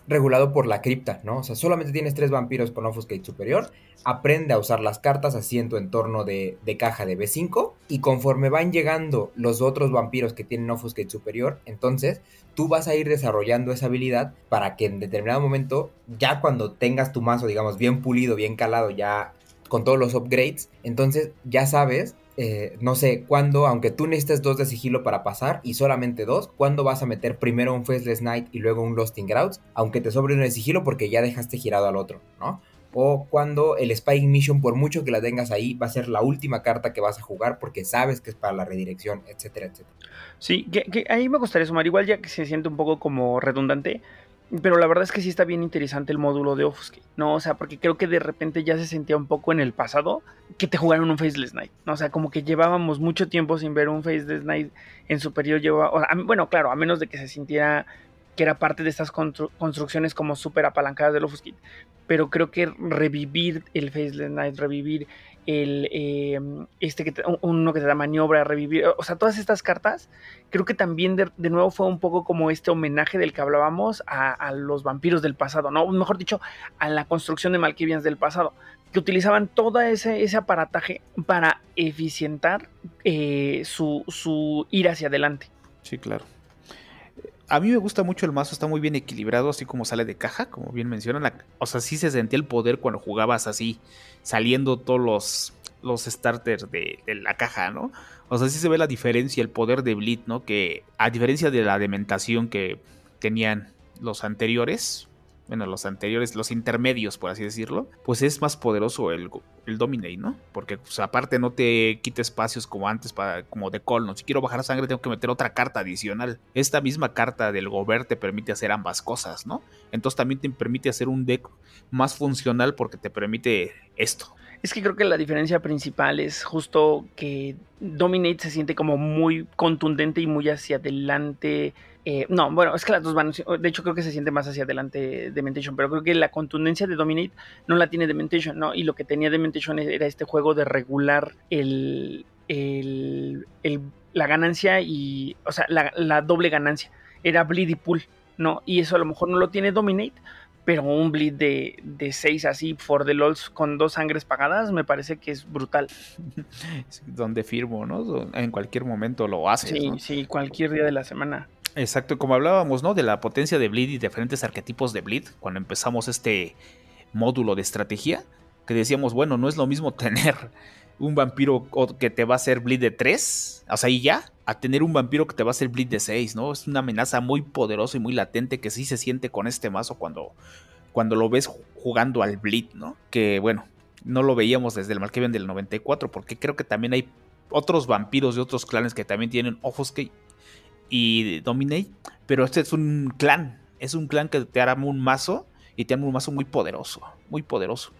regulado por la cripta, ¿no? O sea, solamente tienes tres vampiros con Offuscate superior, aprende a usar las cartas tu entorno de, de, caja de B5, y conforme van llegando los otros vampiros que tienen Offuscate superior, entonces tú vas a ir desarrollando esa habilidad para que en determinado momento, ya cuando tengas tu mazo, digamos, bien pulido, bien calado, ya con todos los upgrades, entonces ya sabes eh, no sé, cuándo, aunque tú necesites dos de sigilo para pasar y solamente dos, ¿cuándo vas a meter primero un Faceless Knight y luego un Lost in? Aunque te sobre uno de sigilo porque ya dejaste girado al otro, ¿no? O cuando el Spying Mission, por mucho que la tengas ahí, va a ser la última carta que vas a jugar porque sabes que es para la redirección, etcétera, etcétera. Sí, que, ahí me gustaría sumar, igual ya que se siente un poco como redundante, pero la verdad es que sí está bien interesante el módulo de Offuscate, ¿no? O sea, porque creo que de repente ya se sentía un poco en el pasado que te jugaron un Faceless Knight, ¿no? O sea, como que llevábamos mucho tiempo sin ver un Faceless Knight en superior. Lleva, bueno, claro, a menos de que se sintiera que era parte de estas construcciones como súper apalancadas del Offuscate. Pero creo que revivir el Faceless Knight, revivir el em, este que uno que te da maniobra, revivir, o sea, todas estas cartas, creo que también de, nuevo fue un poco como este homenaje del que hablábamos a, los vampiros del pasado, ¿no? Mejor dicho, a la construcción de Malkivians del pasado, que utilizaban todo ese, ese aparataje para eficientar eh, su, su ir hacia adelante. Sí, claro. A mí me gusta mucho el mazo, está muy bien equilibrado, así como sale de caja, como bien mencionan. o sea, sí se sentía el poder cuando jugabas así, saliendo todos los, los starters de, de, la caja, ¿no? O sea, sí se ve la diferencia, el poder de Bleed, ¿no? Que a diferencia de la dementación que tenían los anteriores, bueno, los anteriores, los intermedios, por así decirlo, pues es más poderoso el, el Dominate, ¿no? Porque pues, aparte no te quita espacios como antes, para, como de Colno. Si quiero bajar sangre, tengo que meter otra carta adicional. Esta misma carta del Gober te permite hacer ambas cosas, ¿no? Entonces también te permite hacer un deck más funcional porque te permite esto. Es que creo que la diferencia principal es justo que Dominate se siente como muy contundente y muy hacia adelante eh, no, bueno, es que las dos van. De hecho, creo que se siente más hacia adelante Dementation, pero creo que la contundencia de Dominate no la tiene Dementation, ¿no? Y lo que tenía Dementation era este juego de regular el, el, la ganancia y. O sea, la, doble ganancia. Era Bleed y Pull, ¿no? Y eso a lo mejor no lo tiene Dominate, pero un bleed de, de 6 así for the LOLs con dos sangres pagadas me parece que es brutal. Donde firmo, ¿no? En cualquier momento lo haces. Sí, sí, cualquier día de la semana. Exacto, como hablábamos, ¿no? De la potencia de Bleed y diferentes arquetipos de Bleed cuando empezamos este módulo de estrategia, que decíamos, bueno, no es lo mismo tener un vampiro que te va a hacer bleed de 3, o sea, y ya, a tener un vampiro que te va a hacer bleed de 6, ¿no? Es una amenaza muy poderosa y muy latente que sí se siente con este mazo cuando, cuando lo ves jugando al bleed, ¿no? Que bueno, no lo veíamos desde el Malkavian del 94, porque creo que también hay otros vampiros de otros clanes que también tienen Offuscate y Dominate, pero este es un clan, es un clan que te hará un mazo y te hará un mazo muy poderoso, muy poderoso.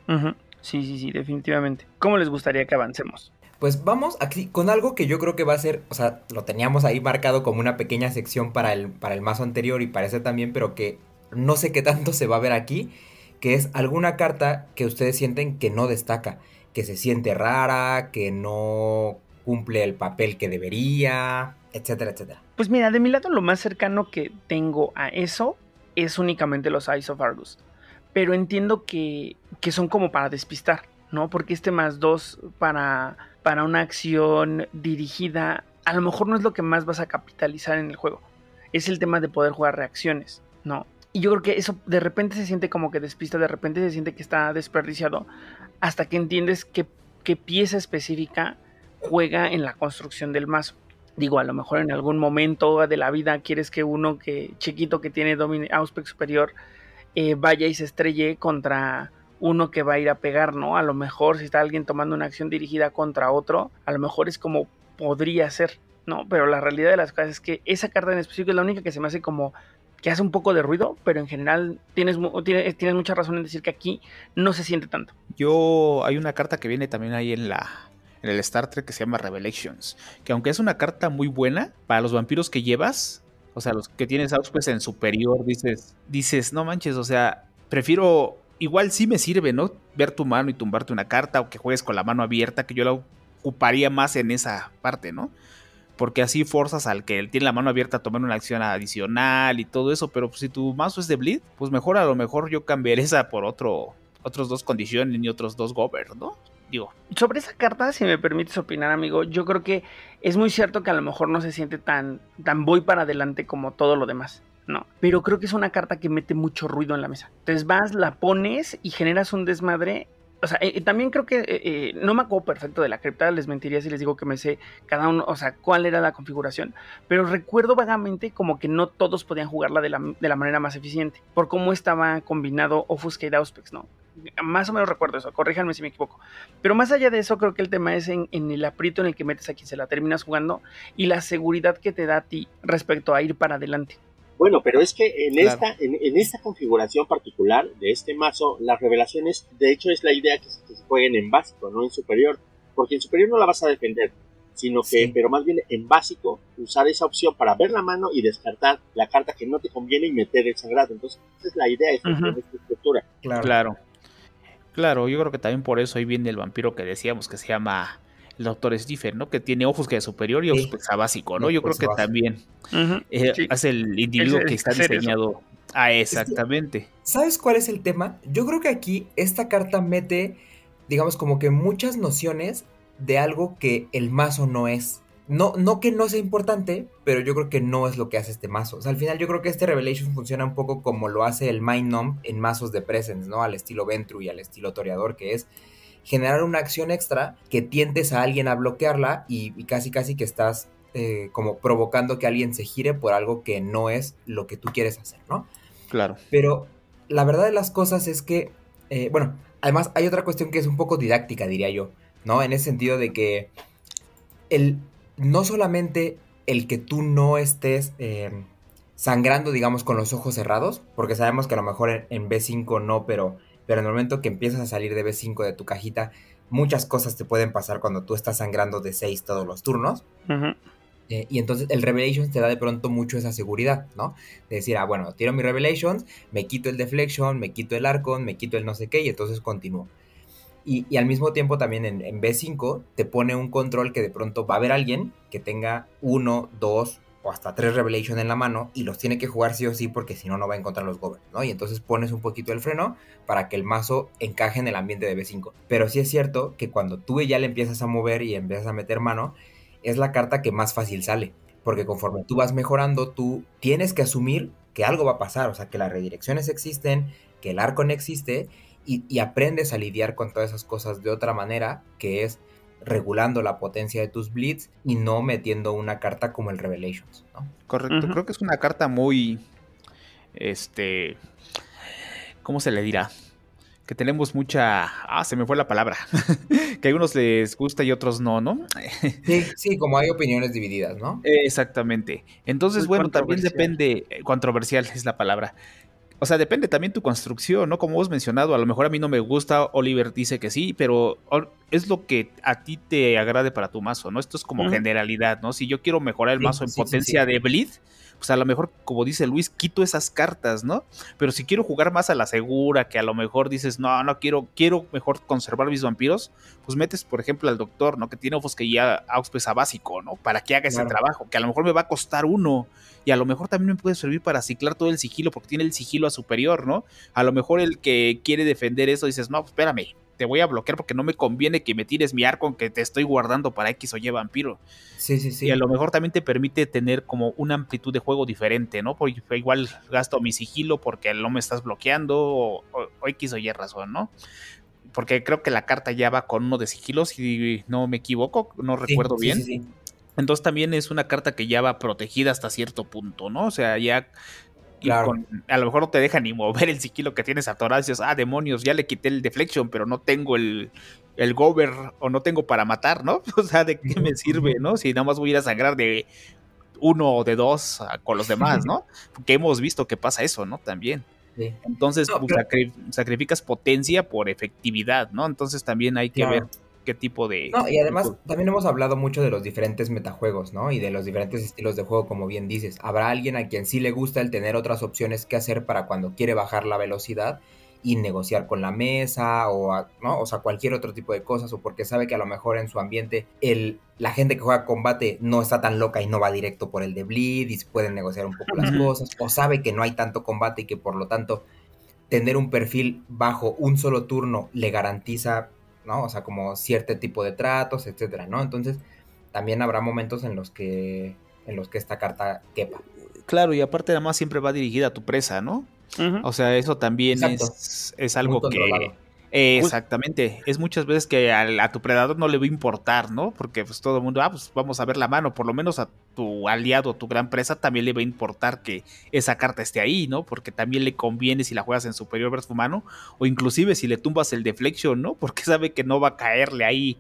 Sí, sí, sí, definitivamente. ¿Cómo les gustaría que avancemos? Pues vamos aquí con algo que yo creo que va a ser, o sea, lo teníamos ahí marcado como una pequeña sección para el, para el mazo anterior y para ese también, pero que no sé qué tanto se va a ver aquí, que es alguna carta que ustedes sienten que no destaca, que se siente rara, que no cumple el papel que debería, etcétera, etcétera. Pues mira, de mi lado lo más cercano que tengo a eso es únicamente los Eyes of Argus. Pero entiendo que, que son como para despistar, ¿no? Porque este más dos para, para una acción dirigida a lo mejor no es lo que más vas a capitalizar en el juego. Es el tema de poder jugar reacciones, ¿no? Y yo creo que eso de repente se siente como que despista, de repente se siente que está desperdiciado, hasta que entiendes qué, qué pieza específica juega en la construcción del mazo. Digo, a lo mejor en algún momento de la vida quieres que uno que chiquito que tiene Auspec superior eh, vaya y se estrelle contra uno que va a ir a pegar, ¿no? A lo mejor si está alguien tomando una acción dirigida contra otro, a lo mejor es como podría ser, ¿no? Pero la realidad de las cosas es que esa carta en específico es la única que se me hace como que hace un poco de ruido, pero en general tienes, tienes, tienes mucha razón en decir que aquí no se siente tanto. Yo, hay una carta que viene también ahí en la, en el Star Trek que se llama Revelations. Que aunque es una carta muy buena para los vampiros que llevas, o sea, los que tienes pues en superior, dices, dices, no manches, o sea, prefiero, igual sí me sirve, ¿no? Ver tu mano y tumbarte una carta o que juegues con la mano abierta, que yo la ocuparía más en esa parte, ¿no? Porque así forzas al que tiene la mano abierta a tomar una acción adicional y todo eso, pero si tu mazo es de bleed, pues mejor a lo mejor yo cambiaré esa por otro, otros dos condiciones y otros dos govern, ¿no? Sobre esa carta, si me permites opinar, amigo, yo creo que es muy cierto que a lo mejor no se siente tan, tan voy para adelante como todo lo demás. No, pero creo que es una carta que mete mucho ruido en la mesa. Entonces vas, la pones y generas un desmadre o sea, eh, también creo que eh, no me acuerdo perfecto de la cripta, les mentiría si les digo que me sé cada uno, o sea, cuál era la configuración, pero recuerdo vagamente como que no todos podían jugarla de la, de la manera más eficiente, por cómo estaba combinado Offuscate Auspex, ¿no? Más o menos recuerdo eso, corríjanme si me equivoco. Pero más allá de eso, creo que el tema es en, el aprieto en el que metes a quien se la terminas jugando y la seguridad que te da a ti respecto a ir para adelante. Bueno, pero es que en esta en, esta configuración particular de este mazo, las revelaciones, de hecho, es la idea que se, jueguen en básico, no en superior, porque en superior no la vas a defender, sino que, pero más bien en básico, usar esa opción para ver la mano y descartar la carta que no te conviene y meter el sangrado. Entonces, esa es la idea de esta estructura. Claro. claro. Claro, yo creo que también por eso ahí viene el vampiro que decíamos que se llama el doctor Stephen, ¿no? Que tiene ojos que es superior y ojos que es básico, ¿no? Yo creo que también eh, es el individuo que está diseñado. a exactamente. ¿Sabes cuál es el tema? Yo creo que aquí esta carta mete, digamos, como que muchas nociones de algo que el mazo no es. No, no que no sea importante, pero yo creo que no es lo que hace este mazo. O sea, al final yo creo que este Revelation funciona un poco como lo hace el Mind Numb en mazos de Presence, ¿no? Al estilo Ventru y al estilo Toreador, que es generar una acción extra que tientes a alguien a bloquearla y, casi casi que estás eh, como provocando que alguien se gire por algo que no es lo que tú quieres hacer, ¿no? Claro. Pero la verdad de las cosas es que, eh, bueno, además hay otra cuestión que es un poco didáctica, diría yo, ¿no? En ese sentido de que el, no solamente el que tú no estés em, sangrando, digamos, con los ojos cerrados, porque sabemos que a lo mejor en, B5 no, pero, pero en el momento que empiezas a salir de B5 de tu cajita, muchas cosas te pueden pasar cuando tú estás sangrando de 6 todos los turnos. Eh, y entonces el Revelations te da de pronto mucho esa seguridad, ¿no? De decir, ah, bueno, tiro mi Revelations, me quito el Deflection, me quito el Arcon, me quito el no sé qué, y entonces continúo. Y, al mismo tiempo también en, B5 te pone un control que de pronto va a haber alguien que tenga uno, dos o hasta tres Revelation en la mano y los tiene que jugar sí o sí porque si no, no va a encontrar los goberns, ¿no? Y entonces pones un poquito el freno para que el mazo encaje en el ambiente de B5. Pero sí es cierto que cuando tú ya le empiezas a mover y empiezas a meter mano, es la carta que más fácil sale. Porque conforme tú vas mejorando, tú tienes que asumir que algo va a pasar, o sea, que las redirecciones existen, que el arco no existe y, aprendes a lidiar con todas esas cosas de otra manera, que es regulando la potencia de tus blitz y no metiendo una carta como el Revelations, ¿no? Correcto, creo que es una carta muy, este, ¿cómo se le dirá? Que tenemos mucha, ah, se me fue la palabra, que a algunos les gusta y otros no, ¿no? sí, sí, como hay opiniones divididas, ¿no? Exactamente. Entonces, bueno, también depende, eh, controversial es la palabra. O sea, depende también tu construcción, ¿no? Como vos mencionado, a lo mejor a mí no me gusta, Oliver dice que sí, pero es lo que a ti te agrade para tu mazo, ¿no? Esto es como generalidad, ¿no? Si yo quiero mejorar el mazo en potencia de bleed, pues a lo mejor, como dice Luis, quito esas cartas, ¿no? Pero si quiero jugar más a la segura, que a lo mejor dices, no, no quiero, quiero mejor conservar mis vampiros, pues metes, por ejemplo, al doctor, ¿no? Que tiene ojos que ya Aux a básico, ¿no? Para que haga ese trabajo, que a lo mejor me va a costar uno. Y a lo mejor también me puede servir para ciclar todo el sigilo, porque tiene el sigilo a superior, ¿no? A lo mejor el que quiere defender eso dices, no, pues espérame, te voy a bloquear porque no me conviene que me tires mi arco que te estoy guardando para X o Y vampiro. Sí, sí, sí. Y a lo mejor también te permite tener como una amplitud de juego diferente, ¿no? Porque igual gasto mi sigilo porque no me estás bloqueando o, X o Y razón, ¿no? Porque creo que la carta ya va con uno de sigilo, si no me equivoco, no recuerdo bien. Sí, Entonces también es una carta que ya va protegida hasta cierto punto, ¿no? O sea, ya a lo mejor no te deja ni mover el sigilo que tienes atorado. Y dices, ah, demonios, ya le quité el deflection, pero no tengo el, el gober o no tengo para matar, ¿no? O sea, ¿de qué me sirve, no? Si nada más voy a ir a sangrar de uno o de dos con los demás, ¿no? Porque hemos visto que pasa eso, ¿no? También. Entonces, pues, sacrificas potencia por efectividad, ¿no? Entonces también hay que ver qué tipo de... No, y además también hemos hablado mucho de los diferentes metajuegos, ¿no? Y de los diferentes estilos de juego, como bien dices. Habrá alguien a quien sí le gusta el tener otras opciones que hacer para cuando quiere bajar la velocidad y negociar con la mesa o, ¿no? o sea, cualquier otro tipo de cosas o porque sabe que a lo mejor en su ambiente el, la gente que juega combate no está tan loca y no va directo por el de bleed y pueden negociar un poco las cosas o sabe que no hay tanto combate y que por lo tanto tener un perfil bajo un solo turno le garantiza ¿no? O sea, como cierto tipo de tratos, etcétera, ¿no? Entonces, también habrá momentos en los que en los que esta carta quepa. Claro, y aparte además siempre va dirigida a tu presa, ¿no? O sea, eso también es, es, algo que exactamente. Es muchas veces que a, tu predador no le va a importar, ¿no? Porque pues todo el mundo, ah, pues vamos a ver la mano. Por lo menos a tu aliado, tu gran presa, también le va a importar que esa carta esté ahí, ¿no? Porque también le conviene si la juegas en superior versus humano. O inclusive si le tumbas el deflection, ¿no? Porque sabe que no va a caerle ahí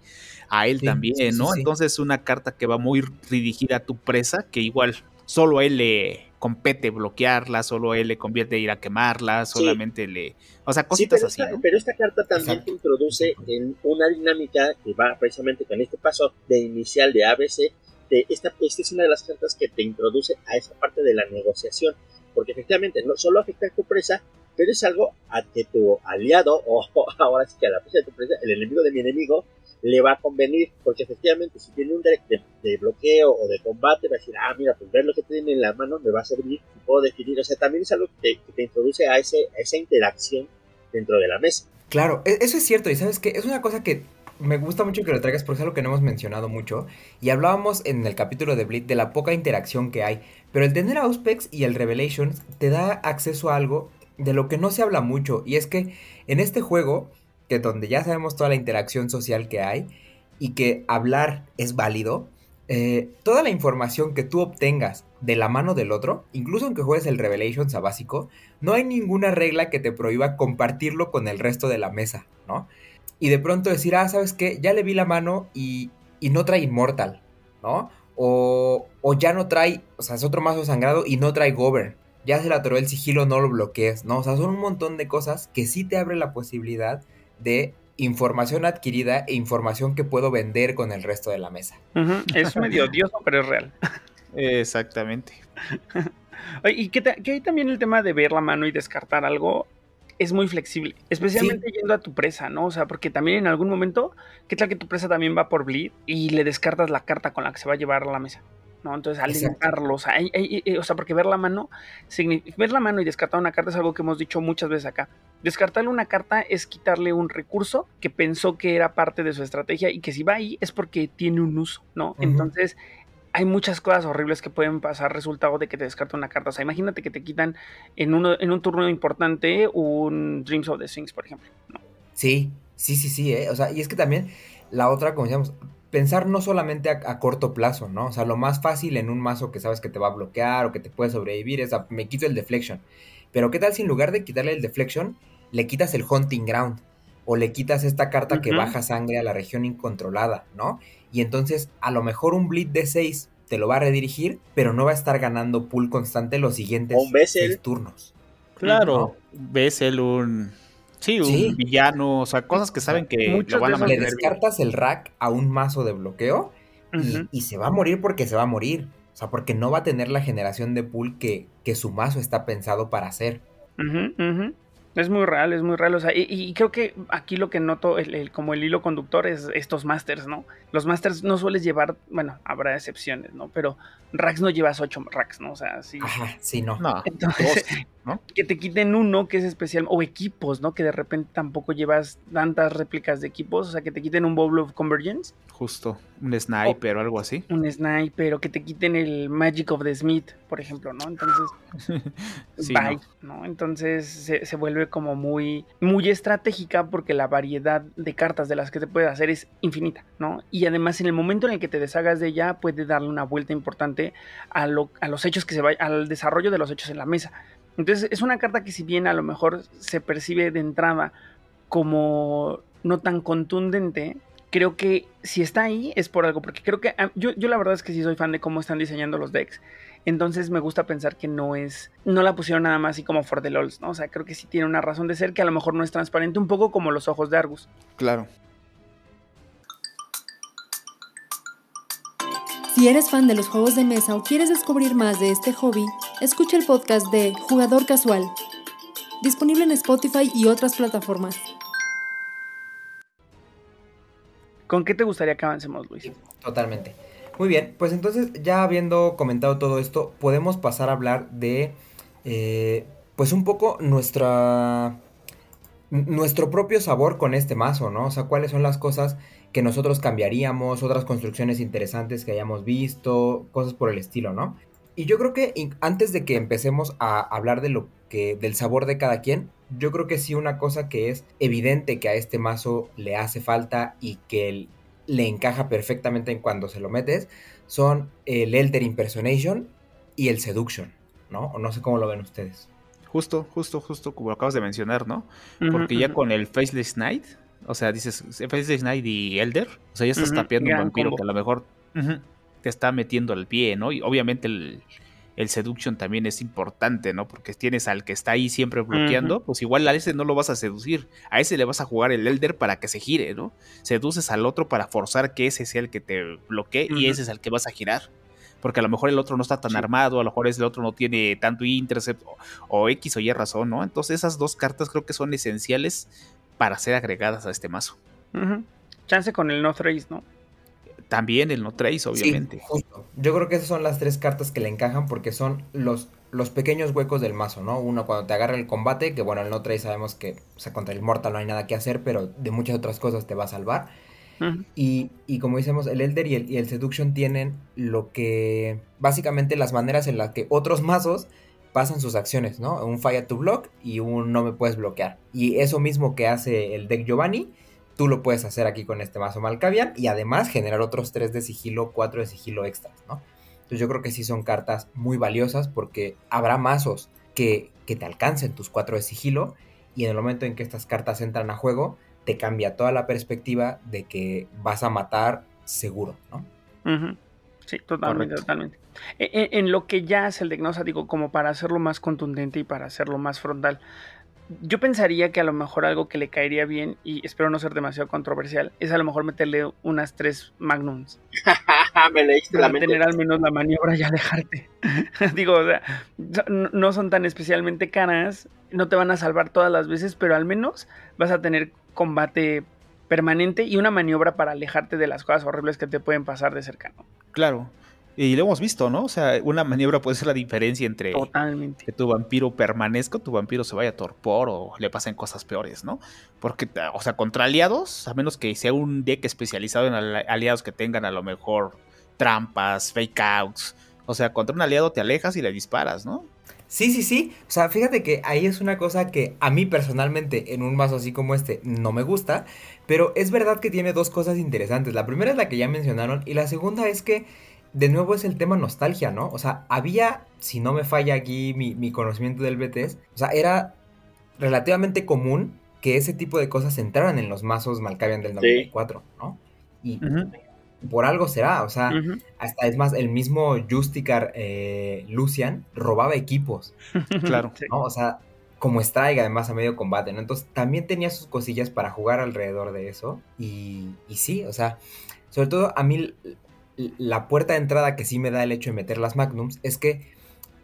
a él también, ¿no? Entonces es una carta que va muy dirigida a tu presa, que igual solo a él le compete bloquearla, solo a él le convierte ir a quemarla, solamente le... O sea, cositas así. Pero esta carta también te introduce en una dinámica que va precisamente con este paso de inicial de ABC. De esta, esta es una de las cartas que te introduce a esa parte de la negociación, porque efectivamente no solo afecta a tu presa, pero es algo a que tu aliado, o ahora sí que a la presa de tu presa, el enemigo de mi enemigo, le va a convenir, porque efectivamente si tiene un deck de, bloqueo o de combate, va a decir, ah, mira, pues ver lo que tiene en la mano me va a servir puedo definir, o sea, también es algo que te, introduce a, ese, esa interacción dentro de la mesa. Claro, e, eso es cierto, y sabes que es una cosa que me gusta mucho que lo traigas porque es algo que no hemos mencionado mucho. Y hablábamos en el capítulo de Blitz de la poca interacción que hay. Pero el tener Auspex y el Revelations te da acceso a algo de lo que no se habla mucho. Y es que en este juego, que donde ya sabemos toda la interacción social que hay y que hablar es válido, eh, toda la información que tú obtengas de la mano del otro, incluso aunque juegues el Revelations a básico, no hay ninguna regla que te prohíba compartirlo con el resto de la mesa, ¿no? Y de pronto decir, ah, ¿sabes qué? Ya le vi la mano y, y no trae Immortal, ¿no? O, o, ya no trae, o sea, es otro mazo sangrado y no trae Govern. Ya se le atoró el sigilo, no lo bloquees, ¿no? O sea, son un montón de cosas que sí te abren la posibilidad de información adquirida e información que puedo vender con el resto de la mesa. Es medio odioso, pero es real. Exactamente. y que, hay también el tema de ver la mano y descartar algo es muy flexible, especialmente yendo a tu presa, ¿no? O sea, porque también en algún momento, ¿qué tal que tu presa también va por bleed y le descartas la carta con la que se va a llevar a la mesa? ¿No? Entonces, alentarlo, o sea, o sea, porque ver la mano, ver la mano y descartar una carta es algo que hemos dicho muchas veces acá. Descartarle una carta es quitarle un recurso que pensó que era parte de su estrategia y que si va ahí es porque tiene un uso, ¿no? Entonces, hay muchas cosas horribles que pueden pasar resultado de que te descarta una carta. O sea, imagínate que te quitan en, uno, en un turno importante un Dreams of the Sphinx, por ejemplo. ¿no? Sí, sí, sí, sí. ¿eh? O sea, y es que también la otra, como decíamos, pensar no solamente a, corto plazo, ¿no? O sea, lo más fácil en un mazo que sabes que te va a bloquear o que te puede sobrevivir es, a, me quito el deflection. Pero ¿qué tal si en lugar de quitarle el deflection, le quitas el hunting ground? O le quitas esta carta que baja sangre a la región incontrolada, ¿no? Y entonces a lo mejor un bleed de 6 te lo va a redirigir, pero no va a estar ganando pool constante los siguientes 6 turnos. Claro, ves el un Sí, un villano, o sea, cosas que saben que lo van a Le descartas el rack a un mazo de bloqueo y, se va a morir porque se va a morir. O sea, porque no va a tener la generación de pool que, que su mazo está pensado para hacer. Es muy real, es muy real. O sea, y, creo que aquí lo que noto el, como el hilo conductor es estos masters, ¿no? Los masters no sueles llevar, bueno, habrá excepciones, ¿no? Pero racks no llevas ocho racks, ¿no? O sea, sí. Ajá, sí, no. Entonces, que te quiten uno que es especial, o equipos, ¿no? Que de repente tampoco llevas tantas réplicas de equipos, o sea, que te quiten un Bowl of Convergence. Justo, un sniper o, algo así. Un sniper, o que te quiten el Magic of the Smith, por ejemplo, ¿no? Entonces, bye, no. Entonces se, se, vuelve como muy, muy estratégica porque la variedad de cartas de las que te puedes hacer es infinita, ¿no? Y además en el momento en el que te deshagas de ella puede darle una vuelta importante a, lo, a los hechos que se vayan, al desarrollo de los hechos en la mesa. Entonces es una carta que si bien a lo mejor se percibe de entrada como no tan contundente, creo que si está ahí es por algo, porque creo que ah, yo, yo la verdad es que sí soy fan de cómo están diseñando los decks. Entonces me gusta pensar que no es, no la pusieron nada más así como for the lols, ¿no? O sea, creo que sí tiene una razón de ser que a lo mejor no es transparente, un poco como los ojos de Argus. Claro. Si eres fan de los juegos de mesa o quieres descubrir más de este hobby, escucha el podcast de Jugador Casual, disponible en Spotify y otras plataformas. ¿Con qué te gustaría que avancemos, Luis? totalmente. Muy bien, pues entonces ya habiendo comentado todo esto, podemos pasar a hablar de, eh, pues un poco nuestra, nuestro propio sabor con este mazo, ¿no? O sea, cuáles son las cosas que nosotros cambiaríamos, otras construcciones interesantes que hayamos visto, cosas por el estilo, ¿no? Y yo creo que antes de que empecemos a hablar de lo que del sabor de cada quien, yo creo que sí una cosa que es evidente que a este mazo le hace falta y que le encaja perfectamente en cuando se lo metes son el Elder Impersonation y el Seduction, ¿no? O no sé cómo lo ven ustedes. Justo, justo, justo como acabas de mencionar, ¿no? Porque ya con el Faceless Knight o sea, dices, Face Night y Elder. O sea, ya estás tapeando un vampiro que a lo mejor te está metiendo al pie, ¿no? Y obviamente el, seduction también es importante, ¿no? Porque tienes al que está ahí siempre bloqueando, pues igual a ese no lo vas a seducir. A ese le vas a jugar el Elder para que se gire, ¿no? Seduces al otro para forzar que ese sea el que te bloquee y ese es el que vas a girar. Porque a lo mejor el otro no está tan armado, a lo mejor el otro no tiene tanto intercept o, o X o Y razón, ¿no? Entonces esas dos cartas creo que son esenciales para ser agregadas a este mazo. Chance con el no trace, ¿no? También el no trace, obviamente. justo. Yo creo que esas son las tres cartas que le encajan porque son los, los pequeños huecos del mazo, ¿no? Uno cuando te agarra el combate, que bueno, el no trace sabemos que o sea, contra el mortal no hay nada que hacer, pero de muchas otras cosas te va a salvar. Y, y como decíamos, el Elder y el, y el Seduction tienen lo que. Básicamente las maneras en las que otros mazos pasan sus acciones, ¿no? Un Fire to Block y un No me puedes bloquear. Y eso mismo que hace el deck Giovanni, tú lo puedes hacer aquí con este mazo Malkavian y además generar otros 3 de sigilo, 4 de sigilo extras, ¿no? Entonces yo creo que sí son cartas muy valiosas porque habrá mazos que, que te alcancen tus 4 de sigilo y en el momento en que estas cartas entran a juego, te cambia toda la perspectiva de que vas a matar seguro, ¿no? Sí, totalmente, Correcto. totalmente. E- e- En, lo que ya hace el Degnosa, digo, como para hacerlo más contundente y para hacerlo más frontal, yo pensaría que a lo mejor algo que le caería bien, y espero no ser demasiado controversial, es a lo mejor meterle unas tres Magnums. Me leíste la mente. tener al menos la maniobra y alejarte. digo, o sea, no no son tan especialmente caras, no te van a salvar todas las veces, pero al menos vas a tener combate permanente y una maniobra para alejarte de las cosas horribles que te pueden pasar de cercano. Claro. Y lo hemos visto, ¿no? O sea, una maniobra puede ser la diferencia entre Totalmente. que tu vampiro permanezca, tu vampiro se vaya a torpor o le pasen cosas peores, ¿no? Porque, o sea, contra aliados, a menos que sea un deck especializado en ali- aliados que tengan a lo mejor trampas, fake outs. O sea, contra un aliado te alejas y le disparas, ¿no? Sí, sí, sí. O sea, fíjate que ahí es una cosa que a mí personalmente en un mazo así como este no me gusta, pero es verdad que tiene dos cosas interesantes. La primera es la que ya mencionaron y la segunda es que de nuevo es el tema nostalgia, ¿no? O sea, había, si no me falla aquí mi, mi conocimiento del BTS, o sea, era relativamente común que ese tipo de cosas entraran en los mazos Malkavian del 94, ¿no? Y por algo será, o sea, hasta es más, el mismo Justicar eh, Lucian robaba equipos. Claro. Sí. ¿no? O sea, como Strike además a medio combate, ¿no? Entonces también tenía sus cosillas para jugar alrededor de eso. Y, y sí, o sea, sobre todo a mí la puerta de entrada que sí me da el hecho de meter las Magnums es que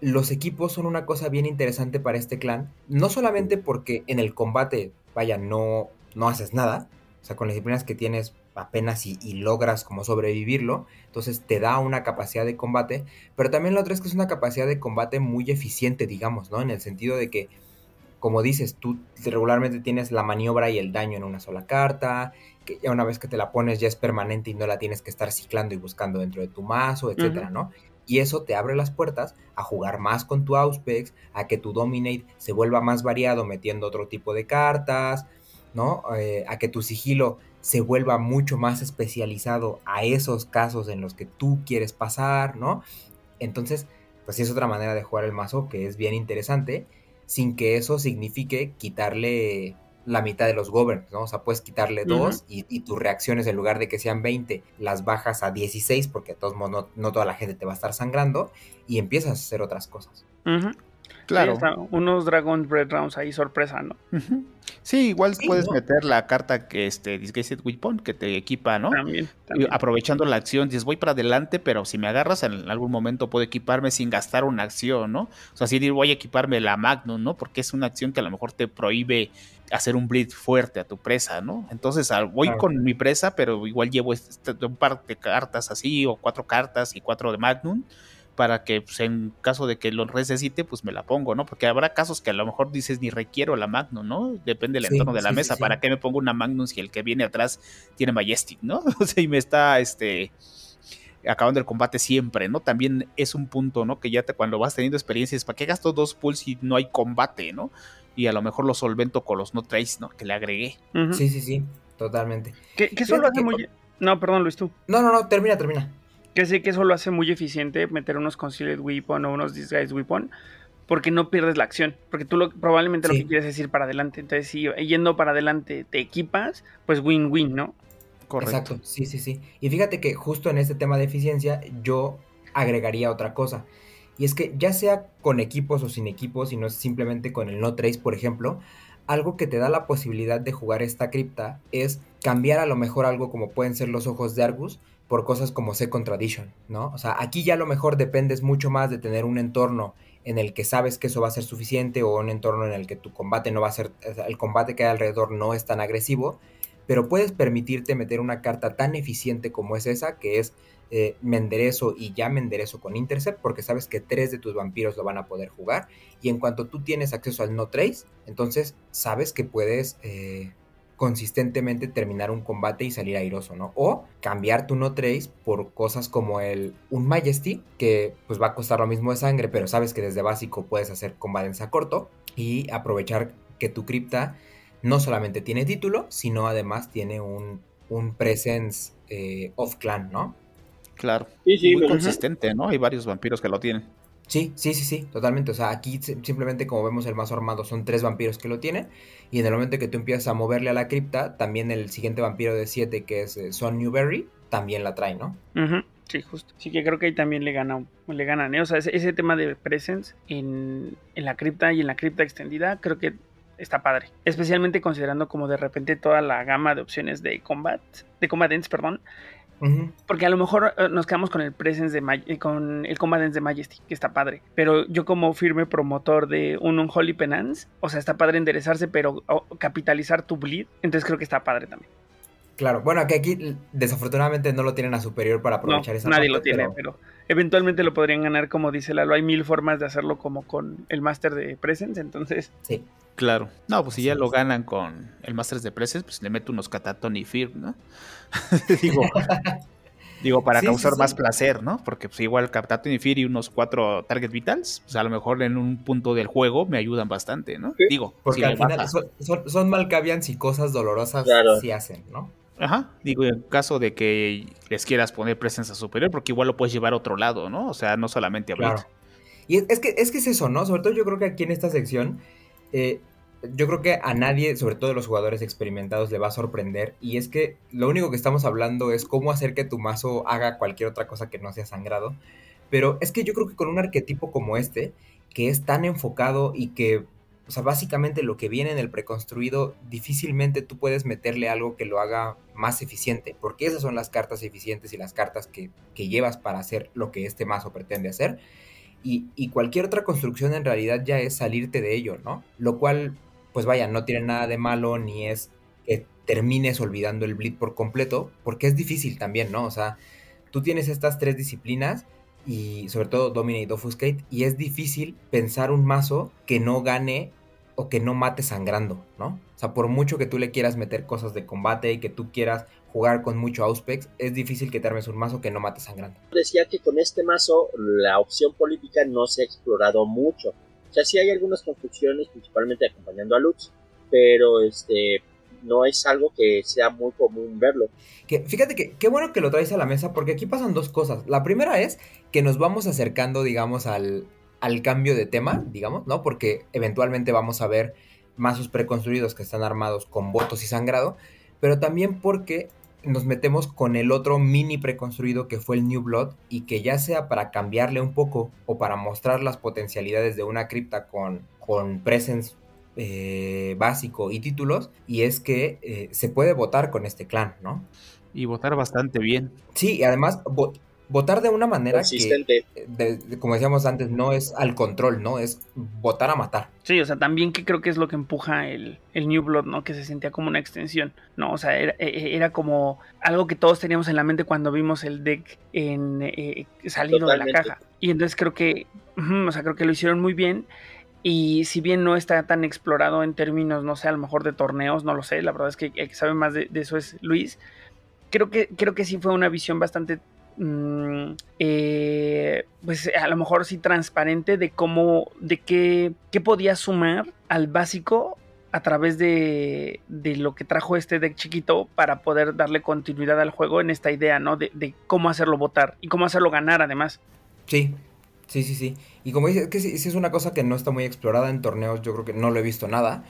los equipos son una cosa bien interesante para este clan. No solamente porque en el combate, vaya, no, no haces nada. O sea, con las disciplinas que tienes apenas y, logras como sobrevivirlo. Entonces te da una capacidad de combate. Pero también la otra es que es una capacidad de combate muy eficiente, digamos, ¿no? En el sentido de que, como dices, tú regularmente tienes la maniobra y el daño en una sola carta, que ya una vez que te la pones ya es permanente y no la tienes que estar ciclando y buscando dentro de tu mazo, etcétera. ¿no? Y eso te abre las puertas a jugar más con tu Auspex, a que tu Dominate se vuelva más variado metiendo otro tipo de cartas, ¿no? Eh, a que tu sigilo se vuelva mucho más especializado a esos casos en los que tú quieres pasar, ¿no? Entonces, pues sí es otra manera de jugar el mazo que es bien interesante, sin que eso signifique quitarle la mitad de los governs, ¿no? O sea, puedes quitarle dos y, y tus reacciones en lugar de que sean 20, las bajas a 16 porque de todos modos no, no toda la gente te va a estar sangrando y empiezas a hacer otras cosas. Claro. Ahí está, unos Dragon Bread Rounds ahí sorpresa, ¿no? Sí, igual Sí, puedes ¿no? meter la carta que este Disguised Weapon que te equipa, ¿no? También. Aprovechando la acción, dices voy para adelante, pero si me agarras en algún momento puedo equiparme sin gastar una acción, ¿no? O sea, si dir voy a equiparme la Magnum, ¿no? Porque es una acción que a lo mejor te prohíbe hacer un bleed fuerte a tu presa, ¿no? Entonces voy Claro. con mi presa, pero igual llevo este- un par de cartas así, o cuatro cartas y cuatro de Magnum, para que pues, en caso de que lo necesite, pues me la pongo, ¿no? Porque habrá casos que a lo mejor dices ni requiero la Magnum, ¿no? Depende del Sí, entorno de la sí, mesa, sí. ¿para qué me pongo una Magnum si el que viene atrás tiene Majestic, ¿no? O sea, y me está, este, acabando el combate siempre, ¿no? También es un punto, ¿no? Que ya te, cuando vas teniendo experiencias, ¿para qué gasto dos pulls si no hay combate, ¿no? Y a lo mejor lo solvento con los no trace, ¿no? Que le agregué. Sí, sí, sí, totalmente. Que, que eso lo hace que- muy... No, perdón, Luis, tú. No, no, no, termina, termina. Que sé que eso lo hace muy eficiente meter unos Concealed Weapon o unos Disguised Weapon porque no pierdes la acción. Porque tú lo, probablemente lo que quieres es ir para adelante. Entonces, si yendo para adelante te equipas, pues win-win, ¿no? Correcto. Exacto, sí, sí, sí. Y fíjate que justo en este tema de eficiencia yo agregaría otra cosa. Y es que ya sea con equipos o sin equipos, y no es simplemente con el no trace, por ejemplo, algo que te da la posibilidad de jugar esta cripta es cambiar a lo mejor algo como pueden ser los ojos de Argus por cosas como Second Tradition, ¿no? O sea, aquí ya a lo mejor dependes mucho más de tener un entorno en el que sabes que eso va a ser suficiente o un entorno en el que tu combate no va a ser, el combate que hay alrededor no es tan agresivo, pero puedes permitirte meter una carta tan eficiente como es esa, que es eh, me enderezo y ya me enderezo con Intercept, porque sabes que tres de tus vampiros lo van a poder jugar, y en cuanto tú tienes acceso al no trace, entonces sabes que puedes eh, consistentemente terminar un combate y salir airoso, ¿no? O cambiar tu no trace por cosas como el un Majesty, que pues va a costar lo mismo de sangre, pero sabes que desde básico puedes hacer combates a corto y aprovechar que tu cripta no solamente tiene título, sino además tiene un, un presence eh, off clan, ¿no? Claro. Sí, sí, Muy consistente, ¿no? Hay varios vampiros que lo tienen. Sí, sí, sí, sí, totalmente. O sea, aquí si- simplemente como vemos el mazo armado son tres vampiros que lo tienen. Y en el momento que tú empiezas a moverle a la cripta, también el siguiente vampiro de 7 que es eh, Son Newberry, también la trae, ¿no? Sí, justo. Sí que creo que ahí también le gana, le ganan, ¿eh? O sea, ese, ese tema de presence en, en la cripta y en la cripta extendida, creo que está padre. Especialmente considerando como de repente toda la gama de opciones de combat, de combatants, perdón. Porque a lo mejor eh, nos quedamos con el presence de eh, con el combatants de Majesty, que está padre. Pero yo como firme promotor de un Unholy Penance, o sea, está padre enderezarse, pero capitalizar tu bleed, entonces creo que está padre también. Claro, bueno, que aquí desafortunadamente no lo tienen a superior para No, aprovechar esa nadie parte, lo tiene, pero- pero... eventualmente lo podrían ganar, como dice Lalo. Hay mil formas de hacerlo como con el Master de Presence, entonces... Sí, Claro. No, pues si ya lo ganan con el Masters de Preces, pues le meto unos Cataton y Fear, ¿no? digo, digo, para Sí, causar sí, más sí. placer, ¿no? Porque pues igual Cataton y Fear y unos cuatro Target Vitals, pues a lo mejor en un punto del juego me ayudan bastante, ¿no? Sí. Digo, porque si al final son, son, son Malkavians y cosas dolorosas Claro. sí hacen, ¿no? Ajá, digo, en caso de que les quieras poner presencia superior, porque igual lo puedes llevar a otro lado, ¿no? O sea, no solamente a Blitz. Claro. Y es, es que, es que es eso, ¿no? Sobre todo yo creo que aquí en esta sección, eh, yo creo que a nadie, sobre todo los jugadores experimentados, le va a sorprender. Y es que lo único que estamos hablando es cómo hacer que tu mazo haga cualquier otra cosa que no sea sangrado. Pero es que yo creo que con un arquetipo como este, que es tan enfocado y que, o sea, básicamente lo que viene en el preconstruido, difícilmente tú puedes meterle algo que lo haga más eficiente, porque esas son las cartas eficientes y las cartas que, que llevas para hacer lo que este mazo pretende hacer. Y, y cualquier otra construcción en realidad ya es salirte de ello, ¿no? Lo cual, pues vaya, no tiene nada de malo ni es que termines olvidando el bleed por completo, porque es difícil también, ¿no? O sea, tú tienes estas tres disciplinas y sobre todo Dominate Offuscate y es difícil pensar un mazo que no gane o que no mate sangrando, ¿no? O sea, por mucho que tú le quieras meter cosas de combate y que tú quieras jugar con mucho Auspex, es difícil que te armes un mazo que no mate sangrando. decía que con este mazo la opción política no se ha explorado mucho. O sea, sí hay algunas construcciones, principalmente acompañando a Lutz, pero este no es algo que sea muy común verlo. Que fíjate que qué bueno que lo traes a la mesa porque aquí pasan dos cosas. La primera es que nos vamos acercando, digamos, al, al cambio de tema, digamos, ¿no? Porque eventualmente vamos a ver mazos preconstruidos que están armados con votos y sangrado, pero también porque nos metemos con el otro mini preconstruido que fue el New Blood y que ya sea para cambiarle un poco o para mostrar las potencialidades de una cripta con, con presence eh, básico y títulos, y es que eh, se puede votar con este clan, ¿no? Y votar bastante bien. Sí, y además vo- votar de una manera que, Consistente. de- de- como decíamos antes, no es al control, ¿no? Es votar a matar. Sí, o sea, también que creo que es lo que empuja el, el New Blood, ¿no? Que se sentía como una extensión, ¿no? O sea, era, e- era como algo que todos teníamos en la mente cuando vimos el deck en eh, salido de la caja. Y entonces creo que, o sea, creo que lo hicieron muy bien. Y si bien no está tan explorado en términos, no sé, a lo mejor de torneos, no lo sé, la verdad es que el que sabe más de, eso es Luis. Creo que, creo que sí fue una visión bastante mm, eh, pues a lo mejor sí transparente de cómo, de qué, qué podía sumar al básico a través de, de lo que trajo este deck chiquito para poder darle continuidad al juego en esta idea, ¿no? De cómo hacerlo votar y cómo hacerlo ganar además. Sí, sí, sí, sí. Y como dices, que sí, sí es una cosa que no está muy explorada en torneos, yo creo que no lo he visto nada.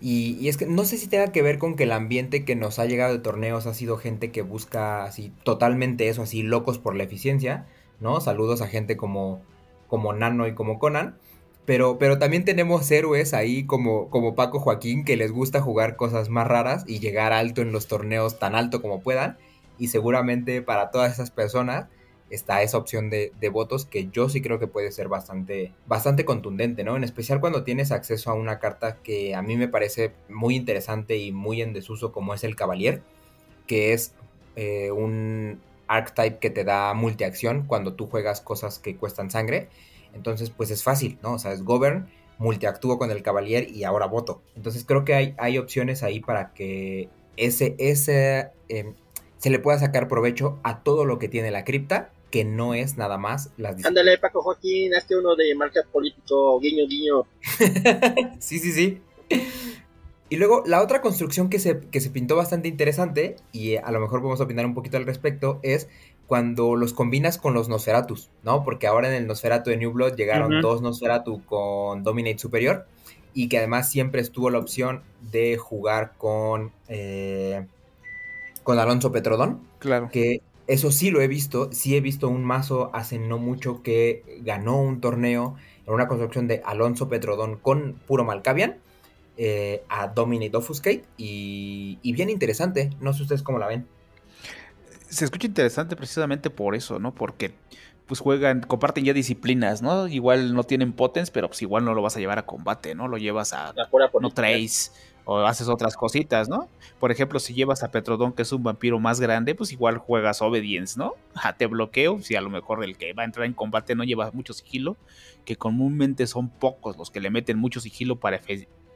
Y, y es que no sé si tenga que ver con que el ambiente que nos ha llegado de torneos ha sido gente que busca así totalmente eso, así locos por la eficiencia, ¿no? Saludos a gente como, como Nano y como Conan. Pero, pero también tenemos héroes ahí como, como Paco Joaquín que les gusta jugar cosas más raras y llegar alto en los torneos tan alto como puedan. Y seguramente para todas esas personas está esa opción de, votos que yo sí creo que puede ser bastante, bastante contundente, ¿no? En especial cuando tienes acceso a una carta que a mí me parece muy interesante y muy en desuso como es el Cavalier, que es eh, un archetype que te da multiacción cuando tú juegas cosas que cuestan sangre. Entonces, pues es fácil, ¿no? O sea, es Govern, multiactúo con el Cavalier y ahora voto. Entonces creo que hay, hay opciones ahí para que ese, ese em, se le pueda sacar provecho a todo lo que tiene la cripta, que no es nada más las Ándale, Paco Joaquín, hazte uno de marca político, guiño, guiño. sí, sí, sí. Y luego la otra construcción que se, que se pintó bastante interesante, y a lo mejor vamos a opinar un poquito al respecto, es cuando los combinas con los Nosferatus, ¿no? Porque ahora en el Nosferatu de New Blood llegaron dos Nosferatu con Dominate Superior, y que además siempre estuvo la opción de jugar con, eh, con Alonso Petrodón. Claro. Que eso sí lo he visto, sí he visto un mazo hace no mucho que ganó un torneo en una construcción de Alonso Petrodón con puro Malkavian eh, a Dominate Offuscate y, y, bien interesante. No sé ustedes cómo la ven. Se escucha interesante precisamente por eso, ¿no? Porque pues juegan, comparten ya disciplinas, ¿no? Igual no tienen potens, pero pues igual no lo vas a llevar a combate, ¿no? Lo llevas a no trace o haces otras cositas, ¿no? Por ejemplo, si llevas a Petrodon, que es un vampiro más grande, pues igual juegas Obedience, ¿no? Te bloqueo, si a lo mejor el que va a entrar en combate no lleva mucho sigilo, que comúnmente son pocos los que le meten mucho sigilo para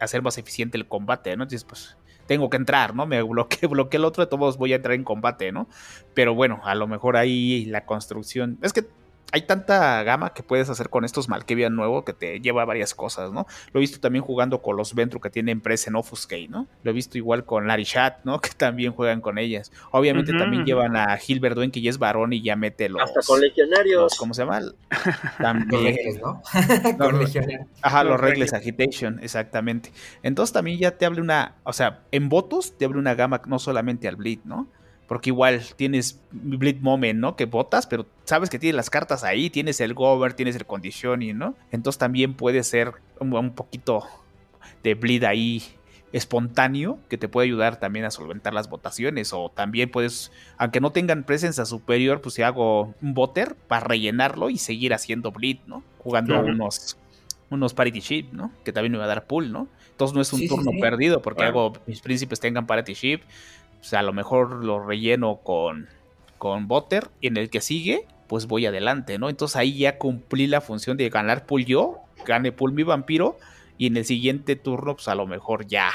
hacer más eficiente el combate, ¿no? Entonces, pues tengo que entrar, ¿no? Me bloqueé, bloqueé el otro, de todos voy a entrar en combate, ¿no? Pero bueno, a lo mejor ahí la construcción. Es que hay tanta gama que puedes hacer con estos Malkavian nuevo que te lleva a varias cosas, ¿no? Lo he visto también jugando con los Ventru que tienen presa en Offuscate, ¿no? Lo he visto igual con Larishat, ¿no? Que también juegan con ellas. Obviamente también llevan a Gilbert Duen, que ya es varón y ya mete los... Hasta con legionarios. ¿Cómo se llama? También. regles, ¿no? con legionarios. Ajá, los, regles Agitation, exactamente. Entonces también ya te habla una... O sea, en votos te habla una gama no solamente al Bleed, ¿no? Porque igual tienes Bleed Moment, ¿no? Que votas, pero sabes que tienes las cartas ahí, tienes el Gover, tienes el Conditioning, ¿no? Entonces también puede ser un, poquito de Bleed ahí espontáneo que te puede ayudar también a solventar las votaciones o también puedes, aunque no tengan presencia superior, pues si hago un voter para rellenarlo y seguir haciendo bleed, ¿no? Jugando unos unos parity ship, ¿no? Que también me va a dar pool, ¿no? Entonces no es un turno perdido porque hago mis príncipes tengan parity ship o sea, a lo mejor lo relleno con, con Butter y en el que sigue, pues voy adelante, ¿no? Entonces ahí ya cumplí la función de ganar pool yo, gane pool mi vampiro y en el siguiente turno, pues a lo mejor ya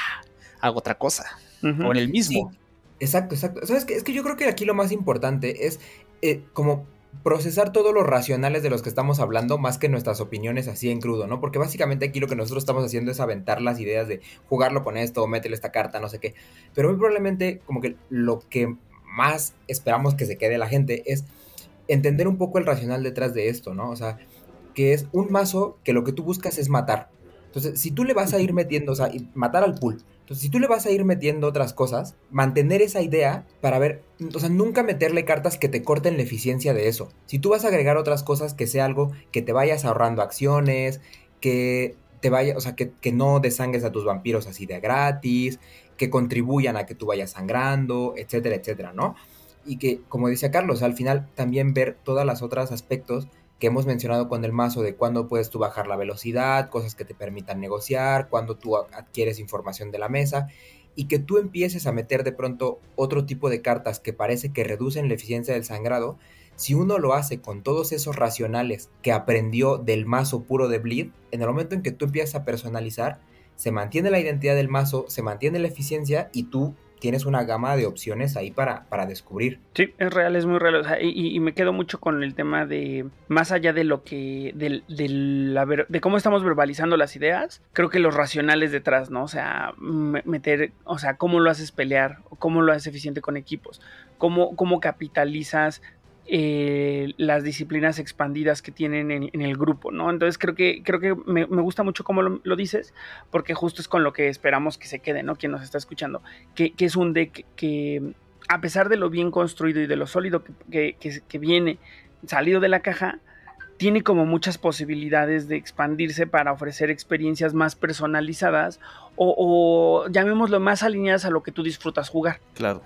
hago otra cosa. O en el mismo. Exacto, exacto. ¿Sabes qué? Es que yo creo que aquí lo más importante es eh, como procesar todos los racionales de los que estamos hablando más que nuestras opiniones así en crudo, ¿no? Porque básicamente aquí lo que nosotros estamos haciendo es aventar las ideas de jugarlo con esto, o métele esta carta, no sé qué. Pero muy probablemente como que lo que más esperamos que se quede la gente es entender un poco el racional detrás de esto, ¿no? O sea, que es un mazo que lo que tú buscas es matar. Entonces, si tú le vas a ir metiendo, o sea, matar al pool, entonces, si tú le vas a ir metiendo otras cosas, mantener esa idea para ver, o sea, nunca meterle cartas que te corten la eficiencia de eso. Si tú vas a agregar otras cosas, que sea algo que te vayas ahorrando acciones, que te vaya, o sea, que, que no desangres a tus vampiros así de gratis, que contribuyan a que tú vayas sangrando, etcétera, etcétera, ¿no? Y que, como decía Carlos, al final también ver todas las otras aspectos que hemos mencionado con el mazo de cuándo puedes tú bajar la velocidad, cosas que te permitan negociar, cuándo tú adquieres información de la mesa y que tú empieces a meter de pronto otro tipo de cartas que parece que reducen la eficiencia del sangrado, si uno lo hace con todos esos racionales que aprendió del mazo puro de Bleed, en el momento en que tú empiezas a personalizar, se mantiene la identidad del mazo, se mantiene la eficiencia y tú tienes una gama de opciones ahí para, para descubrir. Sí, es real, es muy real. y, me quedo mucho con el tema de, más allá de lo que, de, de, de cómo estamos verbalizando las ideas, creo que los racionales detrás, ¿no? O sea, meter, o sea, cómo lo haces pelear, cómo lo haces eficiente con equipos, cómo, cómo capitalizas eh, las disciplinas expandidas que tienen en, el grupo, ¿no? Entonces creo que, creo que me, gusta mucho cómo lo, dices, porque justo es con lo que esperamos que se quede, ¿no? Quien nos está escuchando, que, es un deck que, a pesar de lo bien construido y de lo sólido que, viene salido de la caja, tiene como muchas posibilidades de expandirse para ofrecer experiencias más personalizadas o, o llamémoslo más alineadas a lo que tú disfrutas jugar. Claro.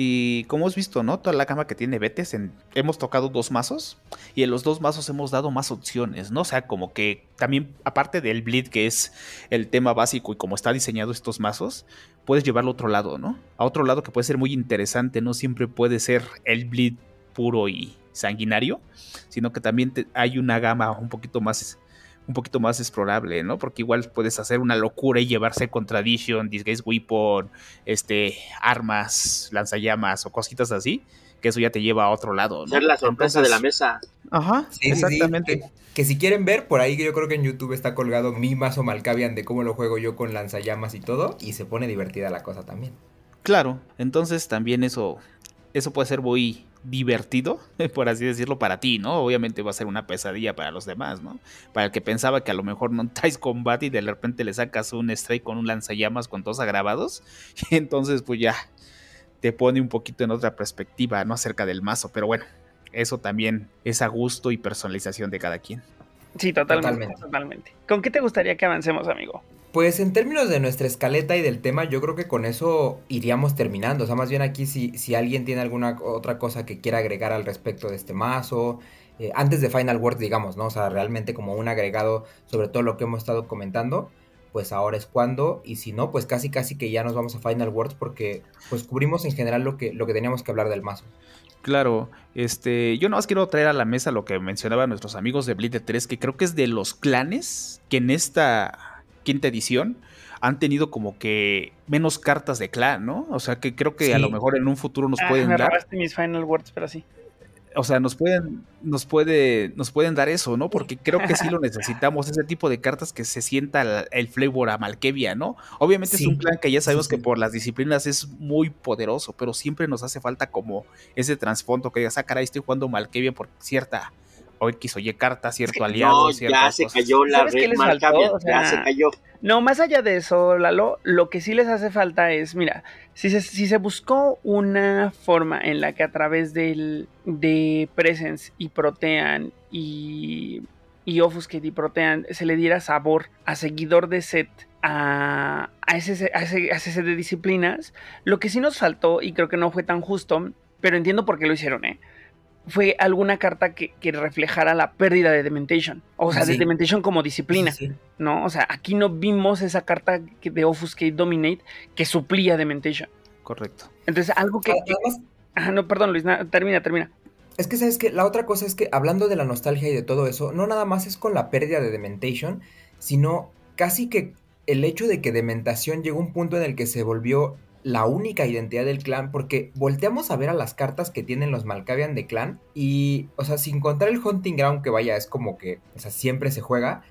Y como has visto, ¿no? Toda la cama que tiene Betes, hemos tocado dos mazos y en los dos mazos hemos dado más opciones, ¿no? O sea, como que también, aparte del bleed, que es el tema básico y como está diseñado estos mazos, puedes llevarlo a otro lado, ¿no? A otro lado que puede ser muy interesante, no siempre puede ser el bleed puro y sanguinario, sino que también hay una gama un poquito más un poquito más explorable, ¿no? Porque igual puedes hacer una locura y llevarse Contradiction, Disguise Weapon, este, armas, lanzallamas o cositas así, que eso ya te lleva a otro lado, ¿no? Ser la sorpresa Entonces- de la mesa. Ajá, Sí, sí, sí, exactamente. que, que si quieren ver, por ahí yo creo que en YouTube está colgado mi mazo Malkavian de cómo lo juego yo con lanzallamas y todo. Y se pone divertida la cosa también. Claro, entonces también eso, eso puede ser muy divertido, por así decirlo, para ti, ¿no? Obviamente va a ser una pesadilla para los demás, ¿no? Para el que pensaba que a lo mejor no traes combate y de repente le sacas un strike con un lanzallamas con todos agravados, y entonces pues ya te pone un poquito en otra perspectiva, ¿no? Acerca del mazo, pero bueno, eso también es a gusto y personalización de cada quien. Sí, totalmente, Totalmente. totalmente. ¿Con qué te gustaría que avancemos, amigo? Pues en términos de nuestra escaleta y del tema, yo creo que con eso iríamos terminando. O sea, más bien aquí si, si alguien tiene alguna otra cosa que quiera agregar al respecto de este mazo, eh, antes de Final Word, digamos, ¿no? O sea, realmente como un agregado sobre todo lo que hemos estado comentando, pues ahora es cuando, y si no, pues casi casi que ya nos vamos a Final Words porque pues cubrimos en general lo que, lo que teníamos que hablar del mazo. Claro, este, yo nada más quiero traer a la mesa lo que mencionaban nuestros amigos de Blitz 3, que creo que es de los clanes que en esta quinta edición han tenido como que menos cartas de clan, ¿no? O sea, que creo que a lo mejor en un futuro nos Ah, pueden me dar, mis final words, pero sí. O sea, nos pueden, nos puede, nos pueden dar eso, ¿no? Porque creo que sí lo necesitamos, ese tipo de cartas que se sienta el, el flavor a Malkevia, ¿no? Obviamente Sí. es un clan que ya sabemos Sí, sí. que por las disciplinas es muy poderoso, pero siempre nos hace falta como ese trasfondo que digas, ah, caray, estoy jugando Malkevia por cierta o X o Y carta, cierto aliado, No, ya se cayó la ¿Sabes qué red? Malkavian, O sea, ya se cayó. No, más allá de eso, Lalo, lo que sí les hace falta es, mira, si se, si se buscó una forma en la que a través del, de Presence y Protean y, y Offuscate y Protean se le diera sabor a seguidor de set a, ese, a ese set de disciplinas, lo que sí nos faltó, y creo que no fue tan justo, pero entiendo por qué lo hicieron, ¿eh? Fue alguna carta que, que reflejara la pérdida de Dementation. O sea, de Sí. Dementation como disciplina. Sí, sí. ¿no? O sea, aquí no vimos esa carta que- de Offuscate Dominate que suplía Dementation. Correcto. Entonces, algo que... que- Además, Ajá, no, perdón, Luis, na- termina, termina. Es que, ¿sabes que La otra cosa es que, hablando de la nostalgia y de todo eso, no nada más es con la pérdida de Dementation, sino casi que el hecho de que Dementación llegó a un punto en el que se volvió la única identidad del clan, porque volteamos a ver a las cartas que tienen los Malkavian de clan, y, o sea, sin contar el Hunting Ground, que vaya, es como que, o sea, siempre se juega.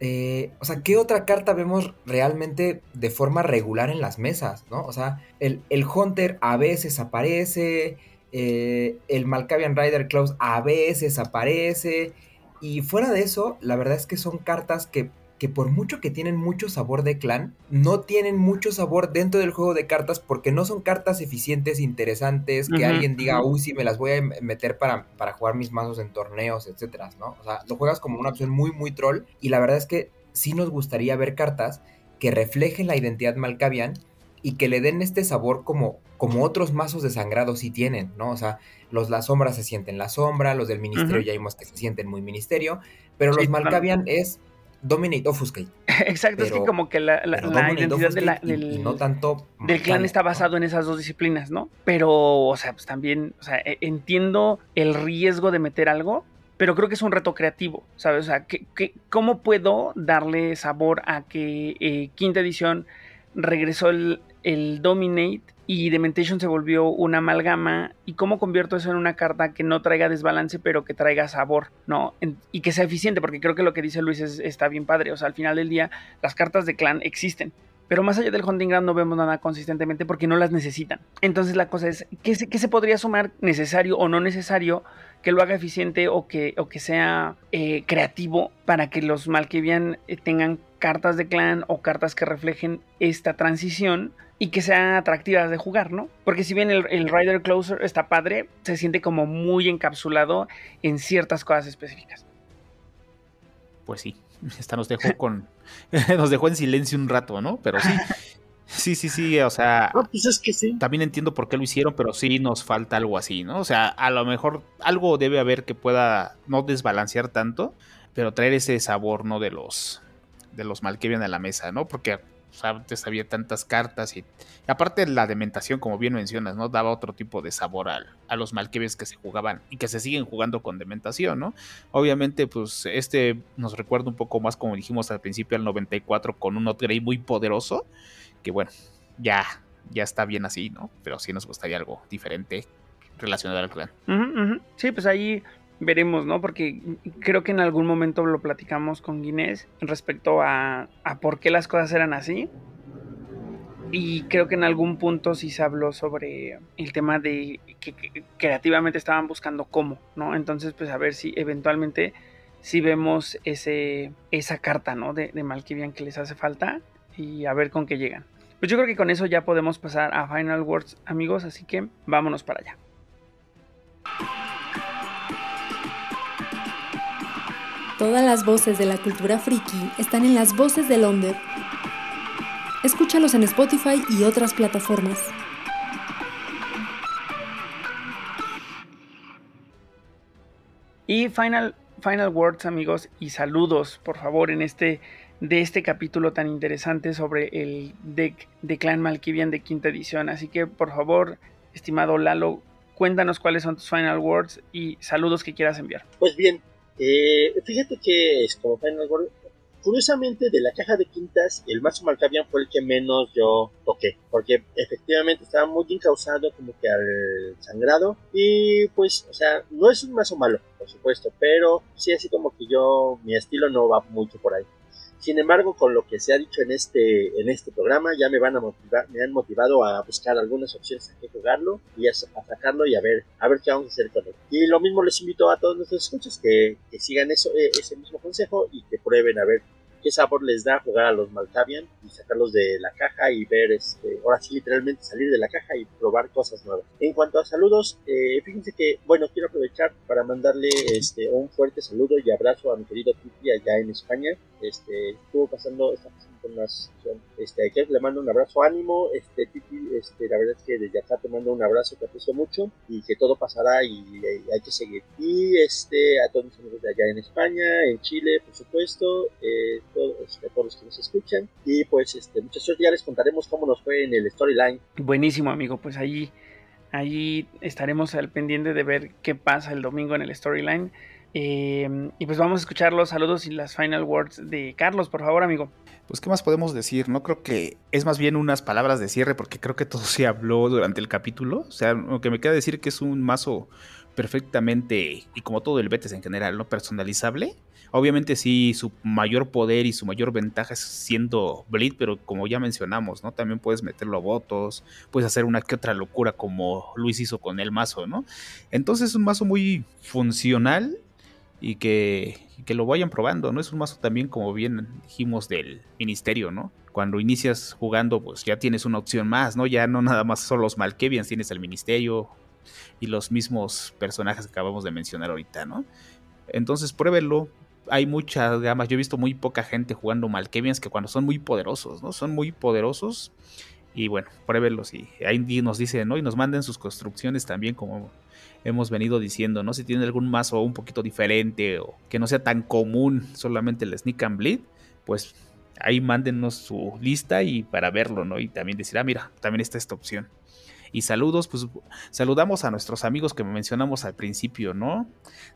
eh, o sea, ¿qué otra carta vemos realmente de forma regular en las mesas, no? O sea, el, el Hunter a veces aparece, eh, el Malkavian Rider Claus a veces aparece. Y fuera de eso, la verdad es que son cartas que, que por mucho que tienen mucho sabor de clan, no tienen mucho sabor dentro del juego de cartas porque no son cartas eficientes, interesantes, que alguien diga, uy, sí, me las voy a meter para, para jugar mis mazos en torneos, etcétera, ¿no? O sea, lo juegas como una opción muy, muy troll. Y la verdad es que sí nos gustaría ver cartas que reflejen la identidad Malkavian y que le den este sabor como, como otros mazos de sangrado sí tienen, ¿no? O sea, los La Sombra se sienten La Sombra, los del Ministerio ya vimos que se sienten muy Ministerio, pero Sí, los claro. Malkavian es Dominate Offuscate. Exacto, es que como que la, la- identidad de la- del, y no tanto del clan está ¿no? basado en esas dos disciplinas, ¿no? Pero, o sea, pues también, o sea, e- entiendo el riesgo de meter algo, pero creo que es un reto creativo, ¿sabes? O sea, ¿qué, qué- cómo puedo darle sabor a que eh, quinta edición regresó el, el Dominate y Dementation se volvió una amalgama y cómo convierto eso en una carta que no traiga desbalance pero que traiga sabor, ¿no? Y que sea eficiente, porque creo que lo que dice Luis es- está bien padre, o sea, al final del día las cartas de clan existen. Pero más allá del Hunting Ground no vemos nada consistentemente porque no las necesitan. Entonces la cosa es, ¿qué se, podría sumar necesario o no necesario que lo haga eficiente o que, o que sea eh, creativo para que los Malkavian eh, tengan cartas de clan o cartas que reflejen esta transición y que sean atractivas de jugar, ¿no? Porque si bien el, el Rider Closer está padre, se siente como muy encapsulado en ciertas cosas específicas. Pues sí, esta nos dejó con. nos dejó en silencio un rato, ¿no? Pero sí. Sí, sí, sí, o sea, No, pues es que sí. también entiendo por qué lo hicieron, pero sí nos falta algo así, ¿no? O sea, a lo mejor algo debe haber que pueda no desbalancear tanto, pero traer ese sabor, ¿no? De los de los Malkavian a la mesa, ¿no? Porque antes había tantas cartas y, aparte la dementación, como bien mencionas, ¿no? Daba otro tipo de sabor a los Malkavians que se jugaban y que se siguen jugando con dementación, ¿no? Obviamente, pues este nos recuerda un poco más, como dijimos al principio, al 94 con un upgrade muy poderoso, que bueno, ya, ya está bien así, ¿no? Pero sí nos gustaría algo diferente relacionado al clan. Sí, pues ahí veremos, ¿no? Porque creo que en algún momento lo platicamos con Guinness respecto a, a por qué las cosas eran así. Y creo que en algún punto sí se habló sobre el tema de que, creativamente estaban buscando cómo, ¿no? Entonces, pues a ver si eventualmente si vemos ese, esa carta, ¿no? De, de Malkivian que les hace falta y a ver con qué llegan. Pues yo creo que con eso ya podemos pasar a Final Words, amigos, así que vámonos para allá. Todas las voces de la cultura friki están en las voces de Londres. Escúchalos en Spotify y otras plataformas. Y final, final words, amigos, y saludos, por favor, en este de este capítulo tan interesante sobre el deck de Clan Malkivian de quinta edición. Así que, por favor, estimado Lalo, cuéntanos cuáles son tus final words y saludos que quieras enviar. Pues bien, eh, fíjate que es como. Curiosamente, de la caja de quintas, el mazo Malkavian fue el que menos yo toqué, porque efectivamente estaba muy encausado como que al sangrado, y pues, o sea, no es un mazo malo, por supuesto, pero sí así como que yo, mi estilo no va mucho por ahí. Sin embargo, con lo que se ha dicho en este, en este programa, ya me van a motivar, me han motivado a buscar algunas opciones a qué jugarlo y a, sacarlo y a ver, a ver qué vamos a hacer con él. Y lo mismo les invito a todos nuestros escuchas que, que sigan eso, eh, ese mismo consejo y que prueben a ver qué sabor les da jugar a los Malkavian y sacarlos de la caja y ver, este, ahora sí, literalmente salir de la caja y probar cosas nuevas. En cuanto a saludos, eh, fíjense que, bueno, quiero aprovechar para mandarle este, un fuerte saludo y abrazo a mi querido Titi allá en España. Este, estuvo pasando, esta este, que le mando un abrazo ánimo, este, Titi, este, la verdad es que desde acá te mando un abrazo que aprecio mucho y que todo pasará y, hay que seguir. Y este, a todos mis amigos de allá en España, en Chile, por supuesto, eh, este, a todos los que nos escuchan y pues este, suerte, ya les contaremos cómo nos fue en el storyline. Buenísimo amigo, pues ahí, ahí estaremos al pendiente de ver qué pasa el domingo en el storyline. Eh, y pues vamos a escuchar los saludos y las final words de Carlos, por favor, amigo. Pues, ¿qué más podemos decir? No creo que es más bien unas palabras de cierre, porque creo que todo se habló durante el capítulo. O sea, lo que me queda decir que es un mazo perfectamente, y como todo el Betes en general, ¿no? Personalizable. Obviamente sí, su mayor poder y su mayor ventaja es siendo Bleed, pero como ya mencionamos, ¿no? También puedes meterlo a votos, puedes hacer una que otra locura como Luis hizo con el mazo, ¿no? Entonces es un mazo muy funcional y que, que, lo vayan probando, ¿no? Es un mazo también, como bien dijimos, del ministerio, ¿no? Cuando inicias jugando, pues ya tienes una opción más, ¿no? Ya no nada más son los Malkevians, tienes el ministerio y los mismos personajes que acabamos de mencionar ahorita, ¿no? Entonces pruébenlo. Hay muchas gamas. Yo he visto muy poca gente jugando Malkevians que cuando son muy poderosos, ¿no? Son muy poderosos. Y bueno, pruébenlos y ahí nos dicen, ¿no? Y nos manden sus construcciones también como hemos venido diciendo, ¿no? Si tienen algún mazo un poquito diferente o que no sea tan común solamente el Sneak and Bleed, pues ahí mándenos su lista y para verlo, ¿no? Y también decir, ah, mira, también está esta opción. Y saludos, pues saludamos a nuestros amigos que mencionamos al principio, ¿no?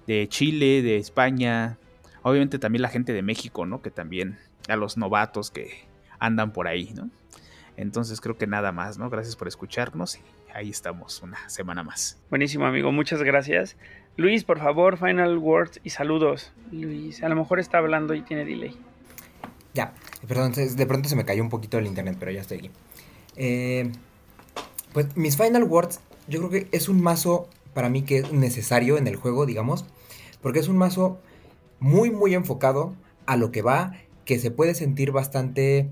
De Chile, de España, obviamente también la gente de México, ¿no? Que también a los novatos que andan por ahí, ¿no? Entonces creo que nada más, ¿no? Gracias por escucharnos ahí estamos una semana más. Buenísimo, amigo, muchas gracias. Luis, por favor, final words y saludos. Luis, a lo mejor está hablando y tiene delay. Ya, perdón, de pronto se me cayó un poquito el internet, pero ya estoy aquí. Eh, pues mis final words, yo creo que es un mazo para mí que es necesario en el juego, digamos, porque es un mazo muy, muy enfocado a lo que va, que se puede sentir bastante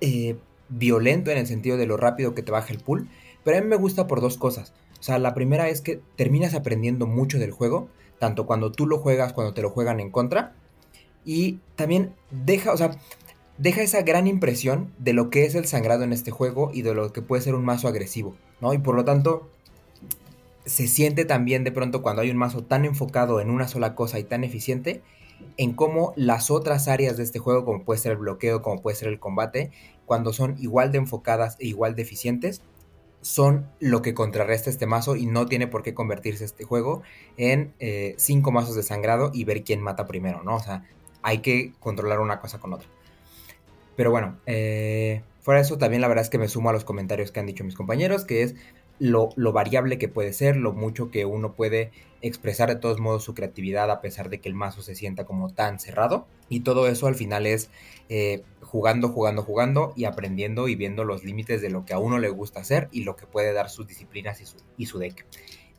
eh, violento en el sentido de lo rápido que te baja el pool, pero a mí me gusta por dos cosas. O sea, la primera es que terminas aprendiendo mucho del juego, tanto cuando tú lo juegas, cuando te lo juegan en contra. Y también deja, o sea, deja esa gran impresión de lo que es el sangrado en este juego y de lo que puede ser un mazo agresivo, ¿no? Y por lo tanto, se siente también de pronto cuando hay un mazo tan enfocado en una sola cosa y tan eficiente, en cómo las otras áreas de este juego, como puede ser el bloqueo, como puede ser el combate, cuando son igual de enfocadas e igual de eficientes, son lo que contrarresta este mazo y no tiene por qué convertirse este juego en eh, cinco mazos de sangrado y ver quién mata primero, ¿no? O sea, hay que controlar una cosa con otra. Pero bueno, eh, fuera de eso, también la verdad es que me sumo a los comentarios que han dicho mis compañeros, que es lo, variable que puede ser, lo mucho que uno puede expresar de todos modos su creatividad a pesar de que el mazo se sienta como tan cerrado. Y todo eso al final es eh, jugando, jugando, jugando y aprendiendo y viendo los límites de lo que a uno le gusta hacer y lo que puede dar sus disciplinas y su, y su deck.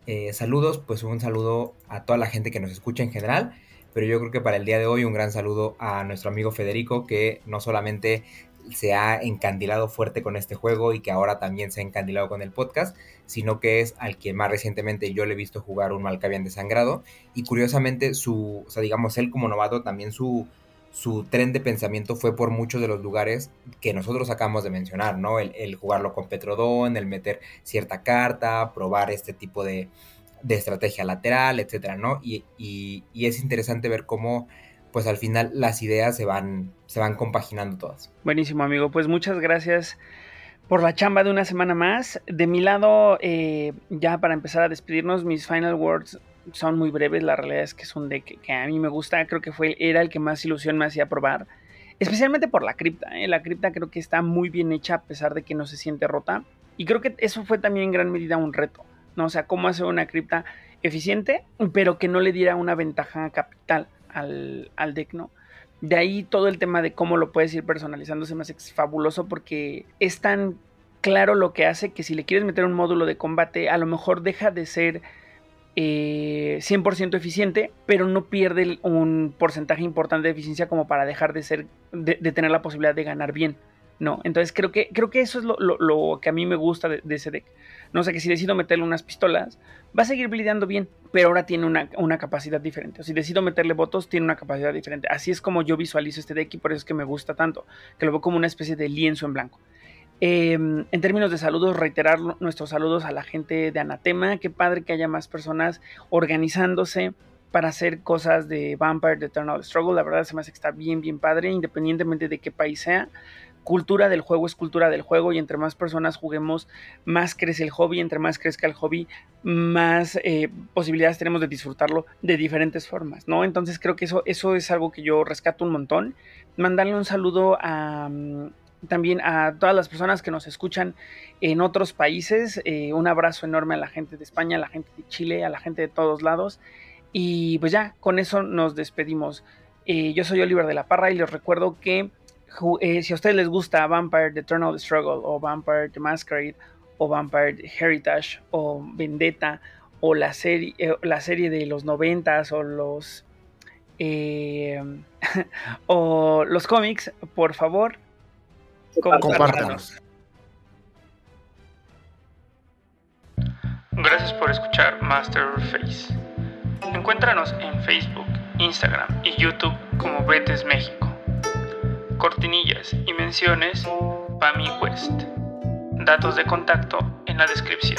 Eh, saludos, pues un saludo a toda la gente que nos escucha en general, pero yo creo que para el día de hoy un gran saludo a nuestro amigo Federico que no solamente se ha encandilado fuerte con este juego y que ahora también se ha encandilado con el podcast, sino que es al que más recientemente yo le he visto jugar un Malkavian desangrado y curiosamente su, o sea, digamos él como novato también su, su tren de pensamiento fue por muchos de los lugares que nosotros acabamos de mencionar, ¿no? El, jugarlo con Petrodón, el meter cierta carta, probar este tipo de, estrategia lateral, etcétera, ¿no? Y, y, y es interesante ver cómo pues al final las ideas se van, se van compaginando todas. Buenísimo, amigo. Pues muchas gracias por la chamba de una semana más. De mi lado, eh, ya para empezar a despedirnos, mis final words son muy breves. La realidad es que es un deck que a mí me gusta. Creo que fue, era el que más ilusión me hacía probar. Especialmente por la cripta. ¿eh? La cripta creo que está muy bien hecha a pesar de que no se siente rota. Y creo que eso fue también en gran medida un reto. ¿no? O sea, cómo hacer una cripta eficiente, pero que no le diera una ventaja capital al, al deck, ¿no? De ahí todo el tema de cómo lo puedes ir personalizando se me hace fabuloso porque es tan claro lo que hace que si le quieres meter un módulo de combate, a lo mejor deja de ser 100% eh, eficiente, pero no pierde un porcentaje importante de eficiencia como para dejar de ser, de, tener la posibilidad de ganar bien. No, entonces creo que, creo que eso es lo, que a mí me gusta de, ese deck. No sé, que si decido meterle unas pistolas, va a seguir blideando bien, pero ahora tiene una, capacidad diferente. O si decido meterle votos, tiene una capacidad diferente. Así es como yo visualizo este deck y por eso es que me gusta tanto, que lo veo como una especie de lienzo en blanco. Em, en términos de saludos, reiterar nuestros saludos a la gente de Anatema. Qué padre que haya más personas organizándose para hacer cosas de Vampire, de Eternal Struggle. La verdad se me hace que está bien, bien padre, independientemente de qué país sea cultura del juego es cultura del juego y entre más personas juguemos, más crece el hobby, entre más crezca el hobby, más eh, posibilidades tenemos de disfrutarlo de diferentes formas, ¿no? Entonces creo que eso, eso es algo que yo rescato un montón. Mandarle un saludo a, mm, también a todas las personas que nos escuchan en otros países, eh, un abrazo enorme a la gente de España, a la gente de Chile, a la gente de todos lados. Y pues ya, con eso nos despedimos. Eh, yo soy Oliver de la Parra y les recuerdo que eh, si a ustedes les gusta Vampire The Eternal Struggle o Vampire The Masquerade o Vampire The Heritage o Vendetta o la serie, eh, la serie de los noventas o los eh, o los cómics, por favor, compártanos. Gracias por escuchar Masterface. Encuéntranos en Facebook, Instagram y YouTube como Betes México cortinillas y menciones, Pami West. Datos de contacto en la descripción.